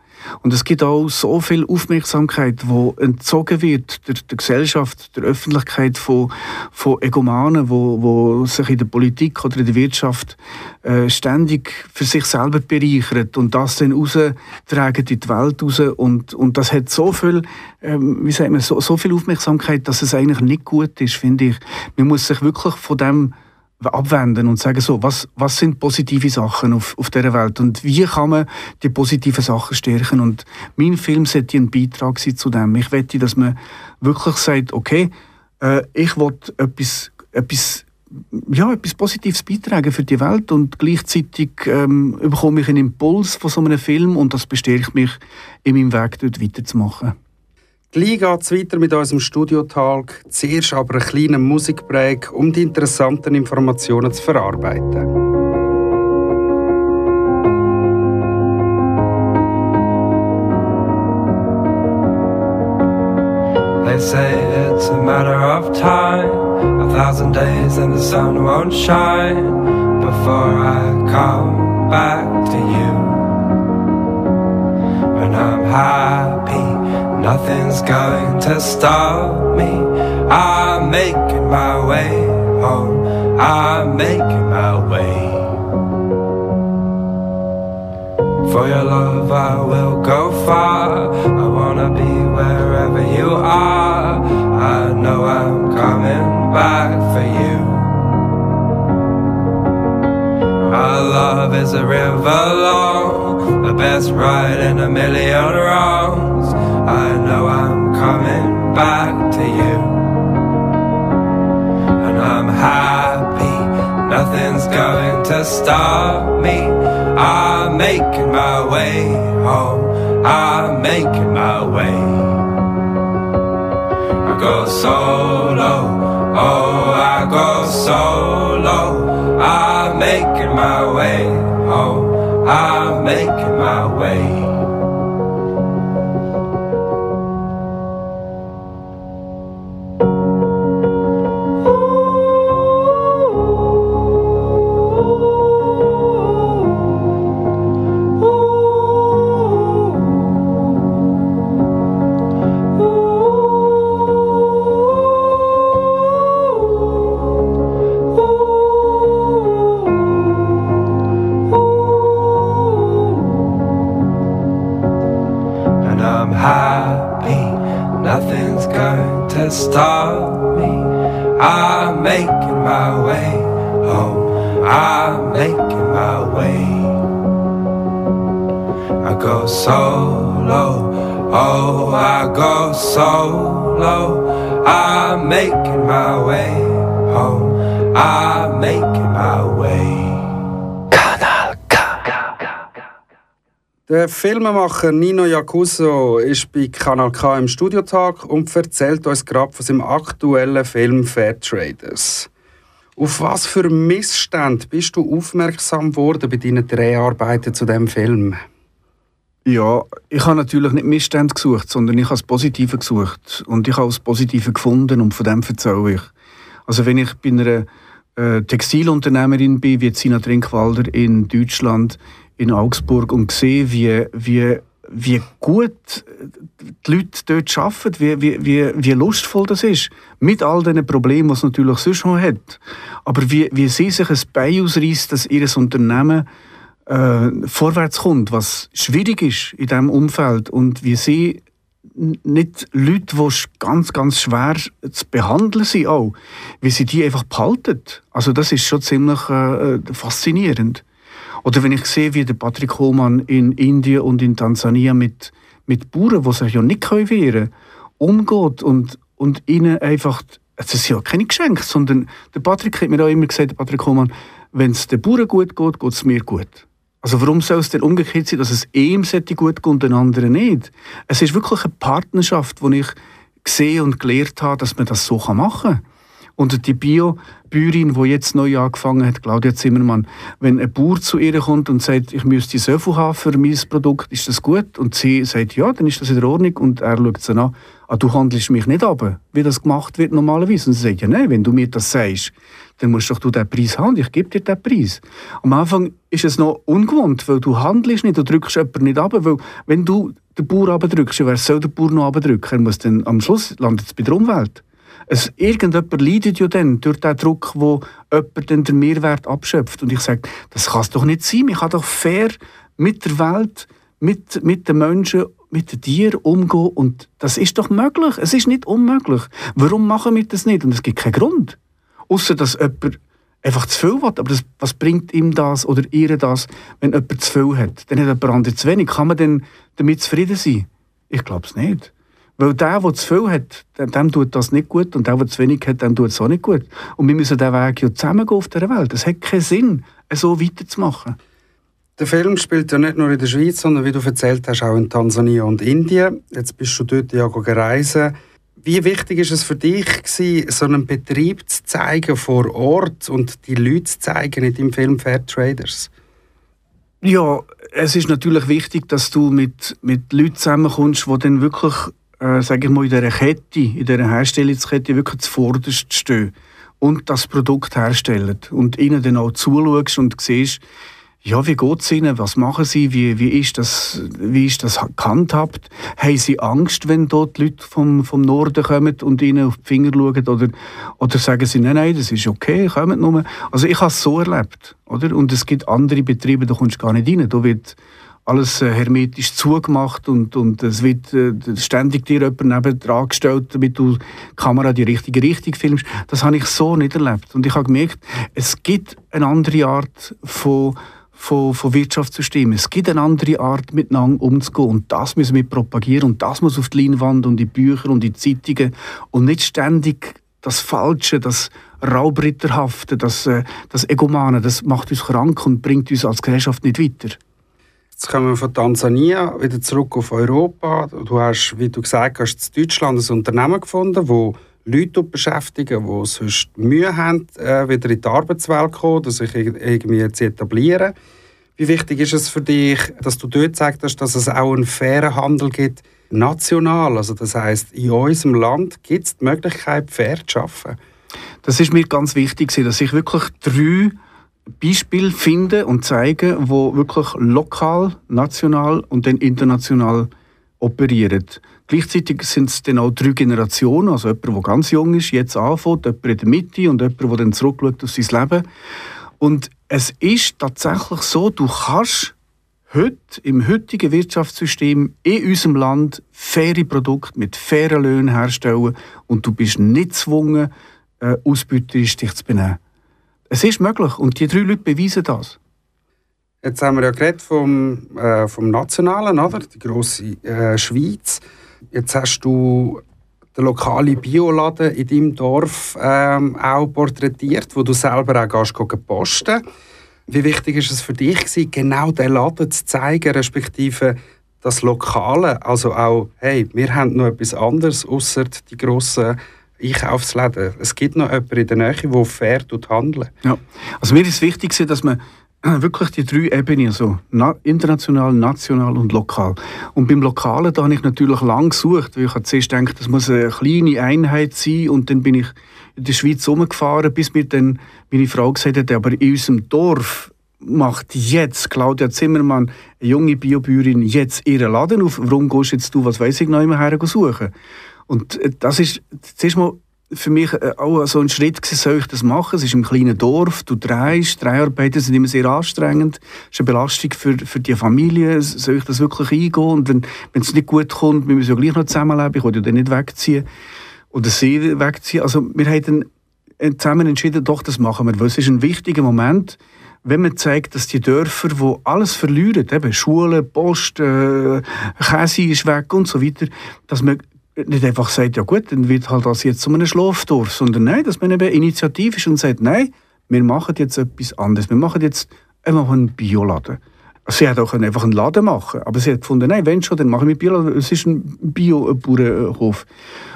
Speaker 3: Und es gibt auch so viel Aufmerksamkeit, wo entzogen wird der, der Gesellschaft, der Öffentlichkeit von, von Egomanen, wo, wo sich in der Politik oder in der Wirtschaft äh, ständig für sich selber bereichern und das dann raustragen in die Welt raus. Und, und das hat so viel, ähm, wie sagt man, so, so viel Aufmerksamkeit, dass es eigentlich nicht gut ist, finde ich. Man muss sich wirklich von dem abwenden und sagen so, was, was sind positive Sachen auf, auf dieser Welt und wie kann man die positiven Sachen stärken und mein Film sollte ein Beitrag sein zu dem. Ich wette, dass man wirklich sagt, okay, äh, ich will etwas, etwas ja, etwas Positives beitragen für die Welt und gleichzeitig ähm, bekomme ich einen Impuls von so einem Film und das bestärkt mich in meinem Weg, dort weiterzumachen.
Speaker 4: Gleich geht es weiter mit unserem Studio-Talk. Zuerst aber einen kleinen Musikbreak, um die interessanten Informationen zu verarbeiten. They say it's a matter of time, a thousand days and the sun won't shine before I come back to you. And I'm happy, nothing's going to stop me. I'm making my way home, I'm making my way. For your love I will go far. I wanna be wherever you are. I know I'm coming back for you. Our love is a river long. The best ride in a million wrongs I know I'm coming back to you And I'm happy Nothing's going to stop me I'm making my way home. I'm making my way. I go solo. Oh, I go solo. I'm making my way home. I'm making my way. Der Filmemacher Nino Jacuso ist bei Kanal K im Studiotag und erzählt uns gerade von seinem aktuellen Film Fair Traders. Auf was für Missstände bist du aufmerksam geworden bei deinen Dreharbeiten zu dem Film?
Speaker 3: Ja, ich habe natürlich nicht Missstände gesucht, sondern ich habe das Positive gesucht. Und ich habe das Positive gefunden und von dem erzähle ich. Also wenn ich bei einer äh, Textilunternehmerin bin, wie Sina Trinkwalder in Deutschland, in Augsburg und sehe, wie, wie, wie gut die Leute dort arbeiten, wie, wie, wie, wie lustvoll das ist. Mit all den Problemen, die es natürlich sonst schon hat. Aber wie, wie sie sich ein Bein ausreißt, dass ihr Unternehmen äh, vorwärts kommt, was schwierig ist in diesem Umfeld. Und wie sie nicht Leute, die ganz, ganz schwer zu behandeln sind, auch, wie sie die einfach behalten. Also das ist schon ziemlich äh, faszinierend. Oder wenn ich sehe, wie der Patrick Hohlmann in Indien und in Tansania mit, mit Bauern, die sich ja nicht wehren können, umgeht und, und ihnen einfach, es ist ja keine Geschenke, sondern der Patrick hat mir auch immer gesagt, der Patrick Hohlmann, wenn es den Bauern gut geht, geht es mir gut. Also warum soll es denn umgekehrt sein, dass es ihm gut geht und den anderen nicht? Es ist wirklich eine Partnerschaft, die ich gesehen und gelernt habe, dass man das so machen kann. Und die Bio-Bäuerin, die jetzt neu angefangen hat, Claudia Zimmermann, wenn ein Bauer zu ihr kommt und sagt, ich müsste so viel haben für mein Produkt, ist das gut? Und sie sagt, ja, dann ist das in Ordnung. Und er schaut sie an, ah, du handelst mich nicht ab, wie das gemacht wird normalerweise. Und sie sagt, ja, nein, wenn du mir das sagst, dann musst doch du diesen Preis haben, ich gebe dir diesen Preis. Am Anfang ist es noch ungewohnt, weil du handelst nicht, du drückst jemanden nicht ab, weil wenn du den Bauer abdrückst, wer soll der Bauer noch abdrücken? Er muss dann, am Schluss landet es bei der Umwelt. Es, irgendjemand leidet ja dann durch den Druck, wo jemand dann den Mehrwert abschöpft. Und ich sage, das kann es doch nicht sein. Man kann doch fair mit der Welt, mit, mit den Menschen, mit den Tieren umgehen. Und das ist doch möglich. Es ist nicht unmöglich. Warum machen wir das nicht? Und es gibt keinen Grund. Außer dass jemand einfach zu viel will. Aber das, was bringt ihm das oder ihr das, wenn jemand zu viel hat? Dann hat jemand anderes zu wenig. Kann man denn damit zufrieden sein? Ich glaube es nicht. Weil der, der zu viel hat, dem, dem tut das nicht gut und der, der zu wenig hat, dem tut es auch nicht gut. Und wir müssen diesen Weg ja zusammengehen auf dieser Welt. Es hat keinen Sinn, so weiterzumachen.
Speaker 1: Der Film spielt ja nicht nur in der Schweiz, sondern wie du erzählt hast, auch in Tansania und Indien. Jetzt bist du dort ja gereist. Wie wichtig ist es für dich, gewesen, so einen Betrieb zu zeigen vor Ort und die Leute zu zeigen in deinem Film Fair Traders?
Speaker 3: Ja, es ist natürlich wichtig, dass du mit, mit Leuten zusammenkommst, die dann wirklich, äh, sage ich mal, in dieser Kette, in dieser Herstellungskette wirklich zuvorderst stehen und das Produkt herstellen und ihnen dann auch zuschaust und siehst, ja, wie geht es Ihnen? Was machen Sie? Wie, wie, ist das, wie ist das gehandhabt? Haben Sie Angst, wenn dort Leute vom, vom Norden kommen und Ihnen auf die Finger schauen? Oder, oder sagen Sie, nein, nein, das ist okay, kommen nur. Also ich habe es so erlebt. Oder? Und es gibt andere Betriebe, da kommst du gar nicht rein. Da wird alles äh, hermetisch zugemacht und, und es wird äh, ständig dir jemand neben dran gestellt, damit du die Kamera die richtige Richtung filmst. Das habe ich so nicht erlebt. Und ich habe gemerkt, es gibt eine andere Art von von, von Wirtschaftssystemen. Es gibt eine andere Art, miteinander umzugehen. Und das müssen wir propagieren. Und das muss auf die Leinwand und die Bücher und die Zeitungen. Und nicht ständig das Falsche, das Raubritterhafte, das, äh, das Egomane. Das macht uns krank und bringt uns als Gesellschaft nicht weiter.
Speaker 1: Jetzt kommen wir von Tansania wieder zurück auf Europa. Du hast, wie du gesagt hast, in Deutschland ein Unternehmen gefunden, das Leute beschäftigen, die sonst Mühe haben, äh, wieder in die Arbeitswelt zu kommen, sich irgendwie zu etablieren. Wie wichtig ist es für dich, dass du dort sagst, dass es auch einen fairen Handel gibt, national? Also das heißt, in unserem Land gibt es die Möglichkeit, fair zu arbeiten?
Speaker 3: Das ist mir ganz wichtig, dass ich wirklich drei Beispiele finde und zeige, wo wirklich lokal, national und dann international operieren. Gleichzeitig sind es dann auch drei Generationen, also jemand, der ganz jung ist, jetzt anfängt, jemand in der Mitte und jemand, der dann zurückschaut auf sein Leben. Und es ist tatsächlich so, du kannst heute im heutigen Wirtschaftssystem in unserem Land faire Produkte mit fairen Löhnen herstellen und du bist nicht gezwungen, äh, ausbeuterisch dich zu benehmen. Es ist möglich und die drei Leute beweisen das.
Speaker 1: Jetzt haben wir ja geredet vom, äh, vom Nationalen, oder? die grosse äh, Schweiz. Jetzt hast du den lokalen Bioladen in deinem Dorf ähm, auch porträtiert, wo du selber auch gehst, posten Wie wichtig ist es für dich, gewesen, genau diesen Laden zu zeigen, respektive das Lokale? Also auch, hey, wir haben noch etwas anderes, außer die grossen Einkaufsläden. Es gibt noch jemanden in der Nähe, der fair handelt.
Speaker 3: Ja, also mir ist wichtig, dass man wirklich die drei Ebenen, also international, national und lokal. Und beim Lokalen da habe ich natürlich lange gesucht, weil ich zuerst gedacht, das muss eine kleine Einheit sein und dann bin ich in der Schweiz rumgefahren, bis mir dann meine Frau gesagt hat, aber in unserem Dorf macht jetzt Claudia Zimmermann, eine junge Biobäuerin, jetzt ihren Laden auf. Warum gehst jetzt du, was weiß ich, noch immer her suchen? Und äh, das ist zuerst mal für mich äh, auch so ein Schritt gewesen, soll ich das machen? Es ist im kleinen Dorf, du drehst, Dreharbeiten sind immer sehr anstrengend, es ist eine Belastung für, für die Familie, soll ich das wirklich eingehen? Und wenn, es nicht gut kommt, wir müssen ja gleich noch zusammenleben, ich will ja dann nicht wegziehen oder sie wegziehen. Also wir haben dann zusammen entschieden, doch, das machen wir, weil es ist ein wichtiger Moment, wenn man zeigt, dass die Dörfer, die alles verlieren, eben Schulen, Post, äh, Käse ist weg und so weiter, dass man nicht einfach sagt, ja gut, dann wird halt das jetzt zu einem Schlafdorf, sondern nein, dass man eben initiativ ist und sagt, nein, wir machen jetzt etwas anderes. Wir machen jetzt einfach einen Bioladen. Sie hätte auch einfach einen Laden machen aber sie hat gefunden, nein, wenn schon, dann machen wir Bioladen. Es ist ein Bio-Bauernhof.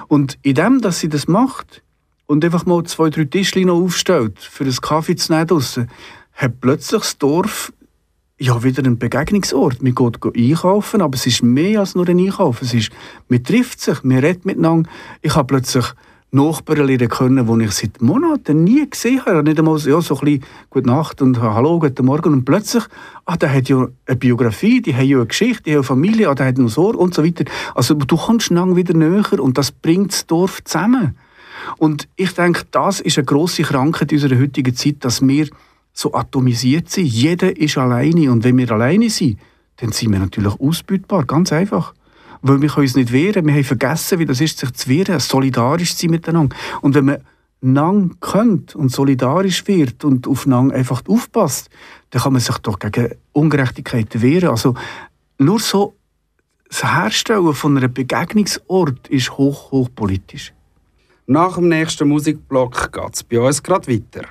Speaker 3: Und in dem, dass sie das macht und einfach mal zwei, drei Tischchen aufstellt, für einen Kaffee zu nehmen draussen, hat plötzlich das Dorf ja, wieder ein Begegnungsort. Man geht einkaufen, aber es ist mehr als nur ein Einkauf. Es ist, man trifft sich, man redet miteinander. Ich habe plötzlich Nachbarn lernen können, die ich seit Monaten nie gesehen habe. Nicht einmal ja, so ein bisschen «Gute Nacht» und «Hallo, guten Morgen» und plötzlich «Ah, der hat ja eine Biografie, die hat ja eine Geschichte, die hat eine Familie, ah, der hat noch Sorge» und so weiter. Also du kommst lang wieder näher und das bringt das Dorf zusammen. Und ich denke, das ist eine grosse Krankheit unserer heutigen Zeit, dass wir so atomisiert sind. Jeder ist alleine. Und wenn wir alleine sind, dann sind wir natürlich ausbeutbar. Ganz einfach. Weil wir können uns nicht wehren. Wir haben vergessen, wie das ist, sich zu wehren, solidarisch zu sein miteinander. Und wenn man Nang könnt und solidarisch wird und auf Nang einfach aufpasst, dann kann man sich doch gegen Ungerechtigkeiten wehren. Also nur so das Herstellen von einem Begegnungsort ist hoch, hoch politisch.
Speaker 4: Nach dem nächsten Musikblock geht es bei uns gerade weiter.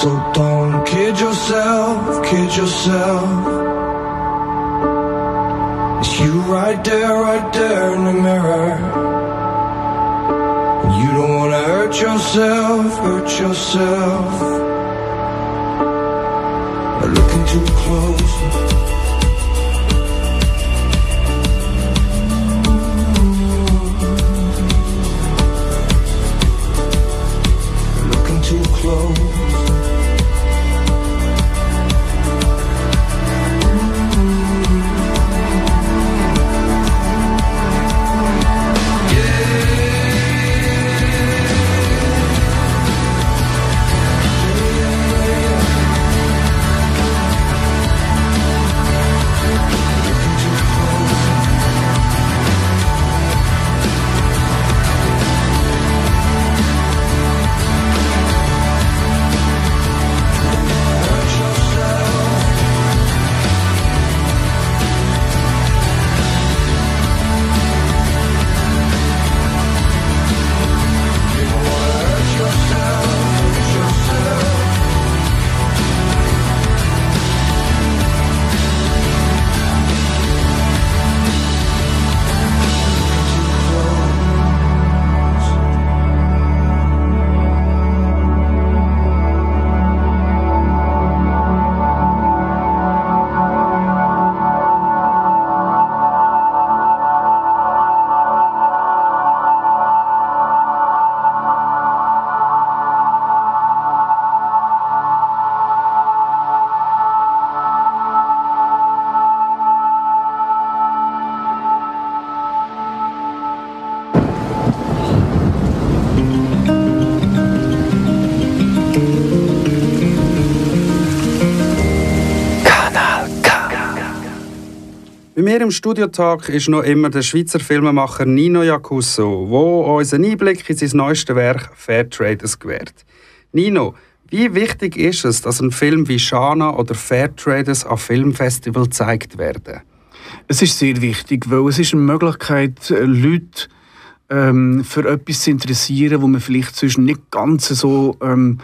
Speaker 1: So
Speaker 4: don't kid yourself, kid yourself. It's you right there, right there in the mirror. You don't wanna hurt yourself, hurt yourself. By looking too close.
Speaker 1: Mir im Studiotag ist noch immer der Schweizer Filmemacher Nino Jacusso, der uns einen Einblick in sein neuestes Werk Fairtraders gewährt. Nino, wie wichtig ist es, dass ein Film wie Shana oder Fairtraders an Filmfestivals gezeigt werden?
Speaker 3: Es ist sehr wichtig, weil es ist eine Möglichkeit, Leute ähm, für etwas zu interessieren, wo man vielleicht zwischen nicht ganz so ähm,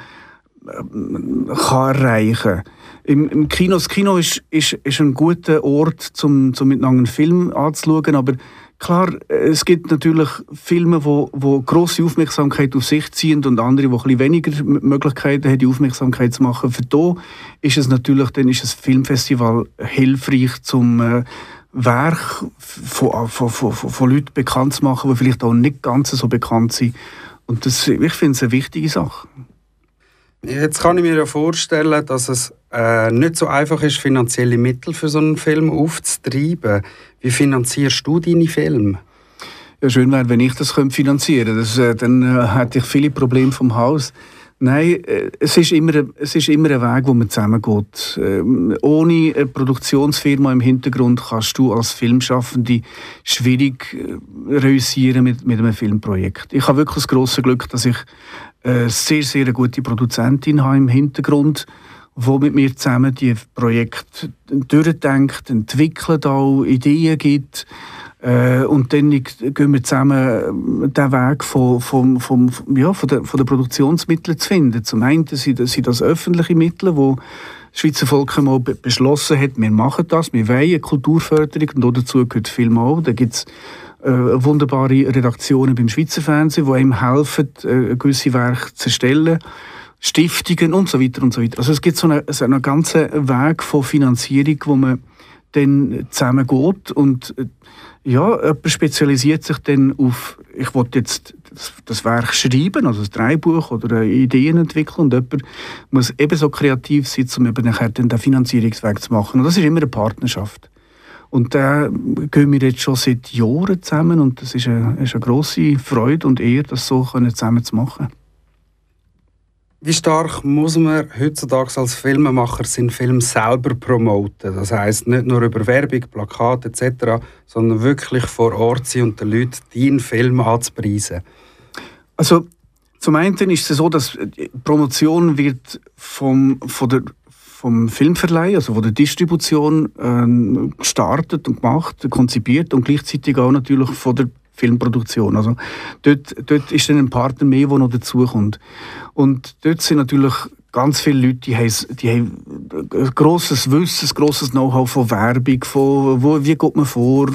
Speaker 3: ähm kann erreichen kann im, im Kino, das Kino ist, ist, ist ein guter Ort, um, um miteinander einen Film anzuschauen, aber klar, es gibt natürlich Filme, wo, wo grosse Aufmerksamkeit auf sich ziehen und andere, die ein weniger Möglichkeiten haben, die Aufmerksamkeit zu machen. Für da ist es natürlich, dann ist das Filmfestival hilfreich, zum äh, Werk von, von, von, von Leuten bekannt zu machen, die vielleicht auch nicht ganz so bekannt sind. Und das, ich finde es eine wichtige Sache.
Speaker 1: Jetzt kann ich mir ja vorstellen, dass es äh, nicht so einfach ist, finanzielle Mittel für so einen Film aufzutreiben. Wie finanzierst du deine Filme?
Speaker 3: Ja, schön wäre, wenn ich das finanzieren könnte. Das, äh, dann äh, hätte ich viele Probleme vom Haus. Nein, äh, es ist immer, es ist immer ein Weg, wo man zusammengeht. Ähm, ohne eine Produktionsfirma im Hintergrund kannst du als Filmschaffende schwierig äh, realisieren mit, mit einem Filmprojekt. Ich habe wirklich das große Glück, dass ich eine sehr, sehr gute Produzentin habe im Hintergrund wo mit mir zusammen die Projekte durchdenkt, entwickelt, auch Ideen gibt. Äh, und dann gehen wir zusammen den Weg von, von, von, ja, von, der, von der Produktionsmitteln zu finden. Zum einen sind, sind das öffentliche Mittel, wo das Schweizer Volk mal beschlossen hat, wir machen das, wir wollen eine Kulturförderung und dazu gehört Film auch. Da gibt es äh, wunderbare Redaktionen beim Schweizer Fernsehen, die einem helfen, äh, gewisse Werke zu erstellen. Stiftungen und so weiter und so weiter. Also es gibt so einen, so einen ganzen Weg von Finanzierung, wo man dann zusammen geht und äh, ja, jemand spezialisiert sich dann auf, ich will jetzt das, das Werk schreiben, also das Dreibuch oder Ideen entwickeln und jemand muss ebenso kreativ sein, um eben nachher den Finanzierungsweg zu machen. Und das ist immer eine Partnerschaft. Und da gehen wir jetzt schon seit Jahren zusammen und das ist eine, ist eine grosse Freude und Ehre, das so zusammen zu machen.
Speaker 1: Wie stark muss man heutzutage als Filmemacher seinen Film selber promoten? Das heißt nicht nur über Werbung, Plakate etc., sondern wirklich vor Ort sein und den Leuten deinen Film anzupreisen.
Speaker 3: Also zum einen ist es so, dass die Promotion wird vom, von der, vom Filmverleih, also von der Distribution äh, gestartet und gemacht, konzipiert und gleichzeitig auch natürlich von der Filmproduktion. Also dort, dort ist dann ein Partner mehr, der noch dazukommt. Und dort sind natürlich ganz viele Leute, die haben, die haben ein grosses Wissen, ein grosses Know-how von Werbung, von wo, wie geht man vor,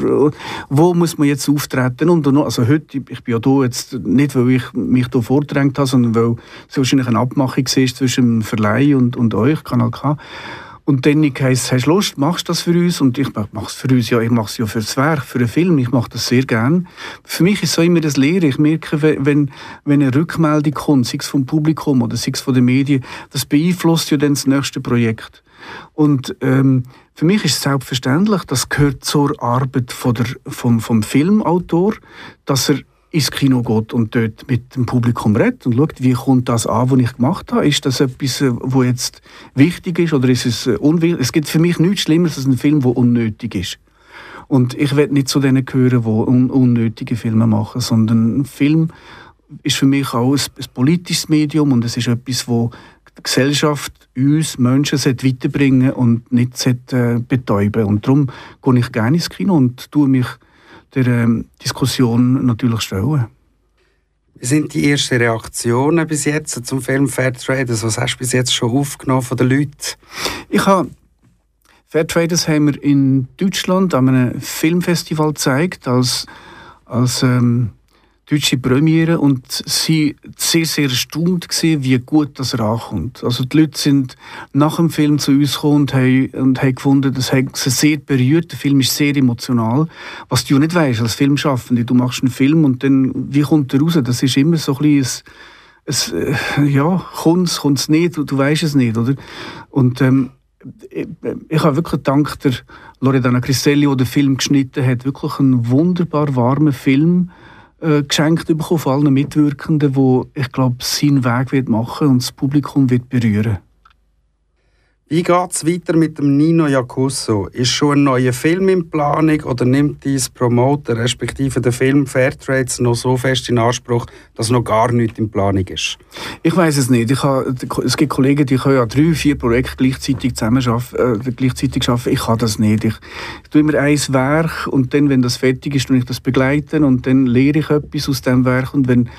Speaker 3: wo muss man jetzt auftreten und, und also heute, ich bin ja hier jetzt nicht, weil ich mich hier vordrängt habe, sondern weil es wahrscheinlich eine Abmachung war zwischen dem Verleih und, und euch, Kanal K. Und dann heisst hast du Lust, machst du das für uns? Und ich mache es für uns, ja, ich mache es ja für das Werk, für einen Film, ich mache das sehr gerne. Für mich ist so immer das Lehre. Ich merke, wenn, wenn eine Rückmeldung kommt, sei es vom Publikum oder sei es von den Medien, das beeinflusst ja dann das nächste Projekt. Und ähm, für mich ist es selbstverständlich, das gehört zur Arbeit von der, vom, vom Filmautor, dass er ins Kino geht und dort mit dem Publikum redet und schaut, wie kommt das an, was ich gemacht habe. Ist das etwas, was jetzt wichtig ist oder ist es äh, unwichtig? Es gibt für mich nichts Schlimmeres als ein Film, der unnötig ist. Und ich werde nicht zu denen gehören, die un unnötige Filme machen, sondern ein Film ist für mich auch ein, ein politisches Medium und es ist etwas, wo die Gesellschaft uns Menschen weiterbringen und nicht äh, betäuben. Und darum gehe ich gerne ins Kino und tue mich der ähm, Diskussion natürlich stellen.
Speaker 1: Wie sind die ersten Reaktionen bis jetzt zum Film Fair Traders? Was hast du bis jetzt schon aufgenommen von den Leuten?
Speaker 3: Ich habe Fair Traders haben wir in Deutschland an einem Filmfestival gezeigt als, als ähm, deutsche Premiere und sie sehr, sehr erstaunt gesehen, wie gut das ankommt. Also die Leute sind nach dem Film zu uns gekommen und haben, und haben gefunden, das hat sie sehr berührt. Der Film ist sehr emotional. Was du nicht weißt als Filmschaffende, du machst einen Film und dann, wie kommt der raus? Das ist immer so ein bisschen ein, äh, ja, kommt es, nicht, du, du weißt es nicht, oder? Und ähm, ich, ich habe wirklich dank der Loredana Cristelli, die den Film geschnitten hat, wirklich einen wunderbar warmen Film äh, geschenkt bekommen von allen Mitwirkenden, wo ich glaube, seinen Weg wird machen und das Publikum wird berühren.
Speaker 1: Wie geht es weiter mit dem Nino Jacusso? Ist schon ein neuer Film in Planung oder nimmt dies Promoter respektive der Film Fairtrades noch so fest in Anspruch, dass noch gar nichts in Planung ist?
Speaker 3: Ich weiß es nicht. Ich habe, es gibt Kollegen, die können ja drei, vier Projekte gleichzeitig zusammen arbeiten, äh, gleichzeitig arbeiten. Ich kann das nicht. Ich, ich tue immer ein Werk und dann, wenn das fertig ist, tue ich das begleiten und dann lehre ich etwas aus dem Werk und wenn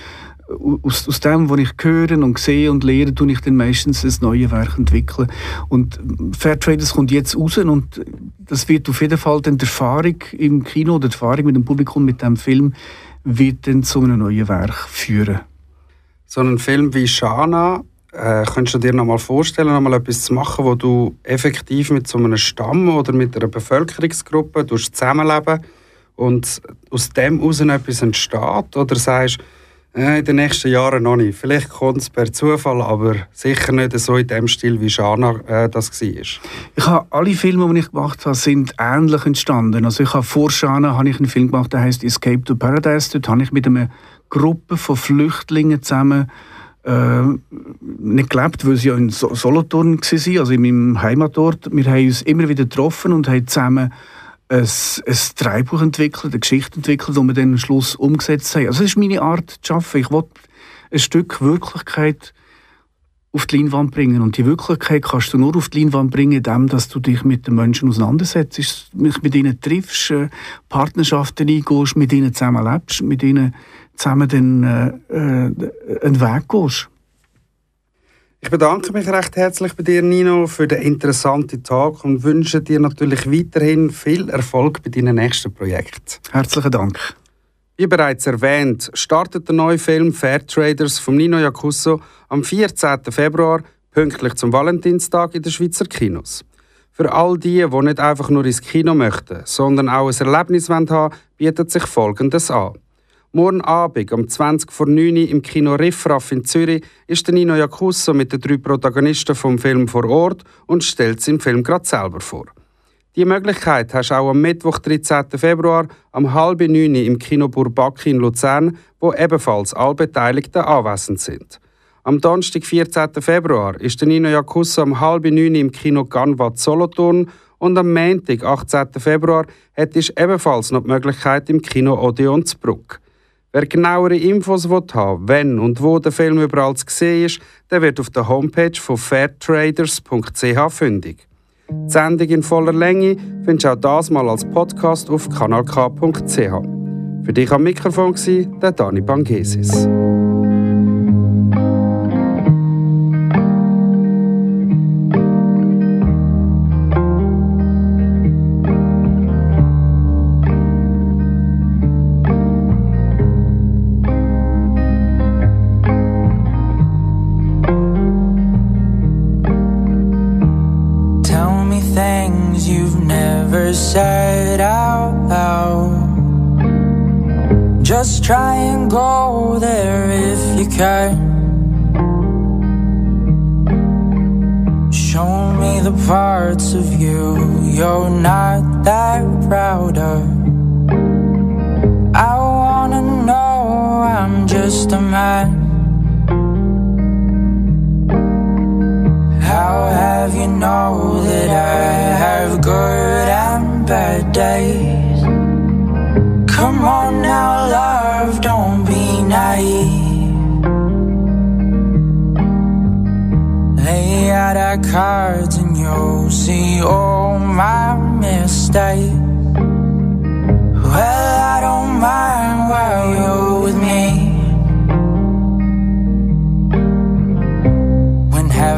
Speaker 3: aus, aus dem, was ich höre und sehe und lehre, tue ich dann meistens ein neues Werk entwickeln. Und Fairtraders kommt jetzt raus und das wird auf jeden Fall dann die Erfahrung im Kino oder die Erfahrung mit dem Publikum mit dem Film wird dann zu einem neuen Werk führen.
Speaker 1: So einen Film wie Shana, äh, könntest du dir noch mal vorstellen, noch mal etwas zu machen, wo du effektiv mit so einem Stamm oder mit einer Bevölkerungsgruppe zusammenleben und aus dem heraus etwas entsteht? Oder sagst äh, in den nächsten Jahren noch nicht. Vielleicht kommt es per Zufall, aber sicher nicht so in dem Stil, wie Shana äh, das war. Ich
Speaker 3: habe alle Filme, die ich gemacht habe, sind ähnlich entstanden. Also ich habe vor Shana habe ich einen Film gemacht, der heißt Escape to Paradise. Dort habe ich mit einer Gruppe von Flüchtlingen zusammen äh, nicht gelebt, weil sie ja in Solothurn waren, also in meinem Heimatort. Wir haben uns immer wieder getroffen und haben zusammen ein, ein Drehbuch entwickelt, eine Geschichte entwickelt, die wir dann am Schluss umgesetzt haben. Also das ist meine Art zu arbeiten. Ich will ein Stück Wirklichkeit auf die Leinwand bringen. Und die Wirklichkeit kannst du nur auf die Leinwand bringen, indem dass du dich mit den Menschen auseinandersetzt, mich mit ihnen triffst, äh, Partnerschaften eingehst, mit ihnen zusammen lebst, mit ihnen zusammen den, äh, äh, einen Weg gehst.
Speaker 1: Ich bedanke mich recht herzlich bei dir, Nino, für den interessanten Tag und wünsche dir natürlich weiterhin viel Erfolg bei deinen nächsten Projekten.
Speaker 3: Herzlichen Dank.
Speaker 1: Wie bereits erwähnt, startet der neue Film Fair Traders von Nino Jacusso am 14. Februar, pünktlich zum Valentinstag in den Schweizer Kinos. Für all die, die nicht einfach nur ins Kino möchten, sondern auch ein Erlebnis haben bietet sich Folgendes an. Morgen Abend um 20 vor 9 Uhr im Kino Riffraff in Zürich ist der Nino Jacusso mit den drei Protagonisten vom Film vor Ort und stellt seinen Film gerade selber vor. Die Möglichkeit hast du auch am Mittwoch, 13. Februar, um halb neun im Kino Burbaki in Luzern, wo ebenfalls alle Beteiligten anwesend sind. Am Donnerstag, 14. Februar, ist der Nino Jacusso um halb neun im Kino Ganvat Solothurn und am Montag, 18. Februar, hättest du ebenfalls noch die Möglichkeit im Kino Odeon zu Bruck. Wer genauere Infos haben wenn und wo der Film überall zu sehen ist, der wird auf der Homepage von fairtraders.ch fündig. Die Sendung in voller Länge findest du auch das mal als Podcast auf kanalk.ch. Für dich am Mikrofon war der Dani Bangesis.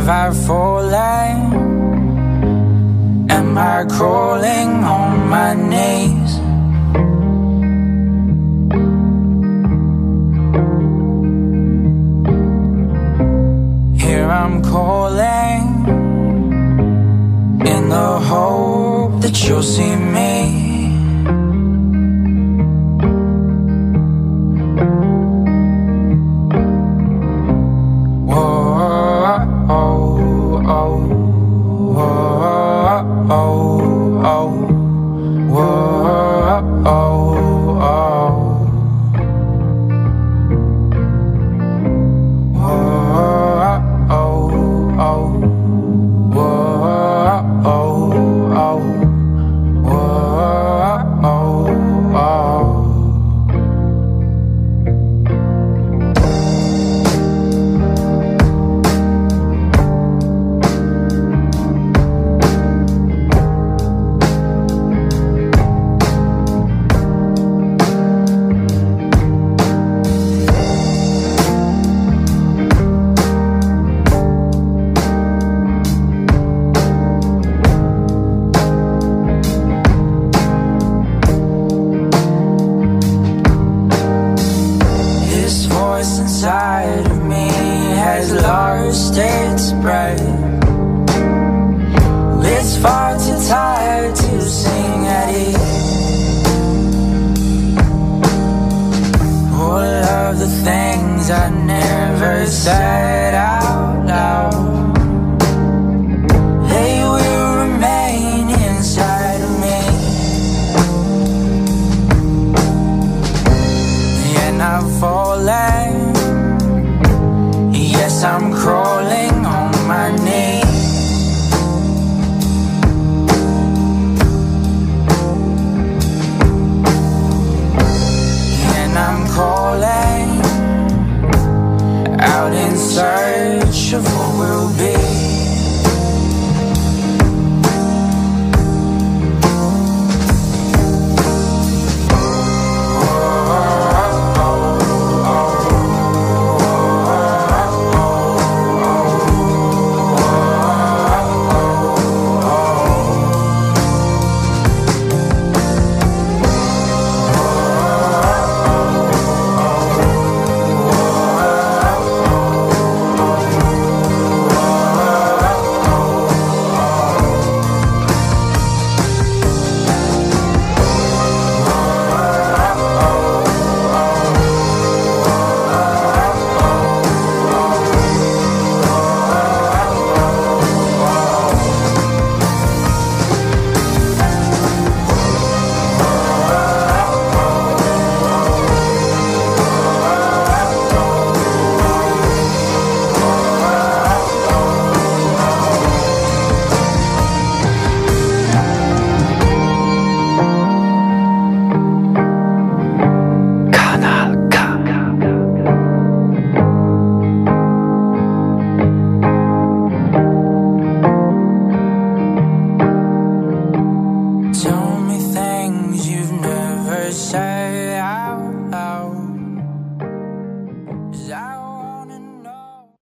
Speaker 1: Have I fallen? Am I crawling on my knees? Here I'm calling in the hope that you'll see me.
Speaker 5: I'm crawling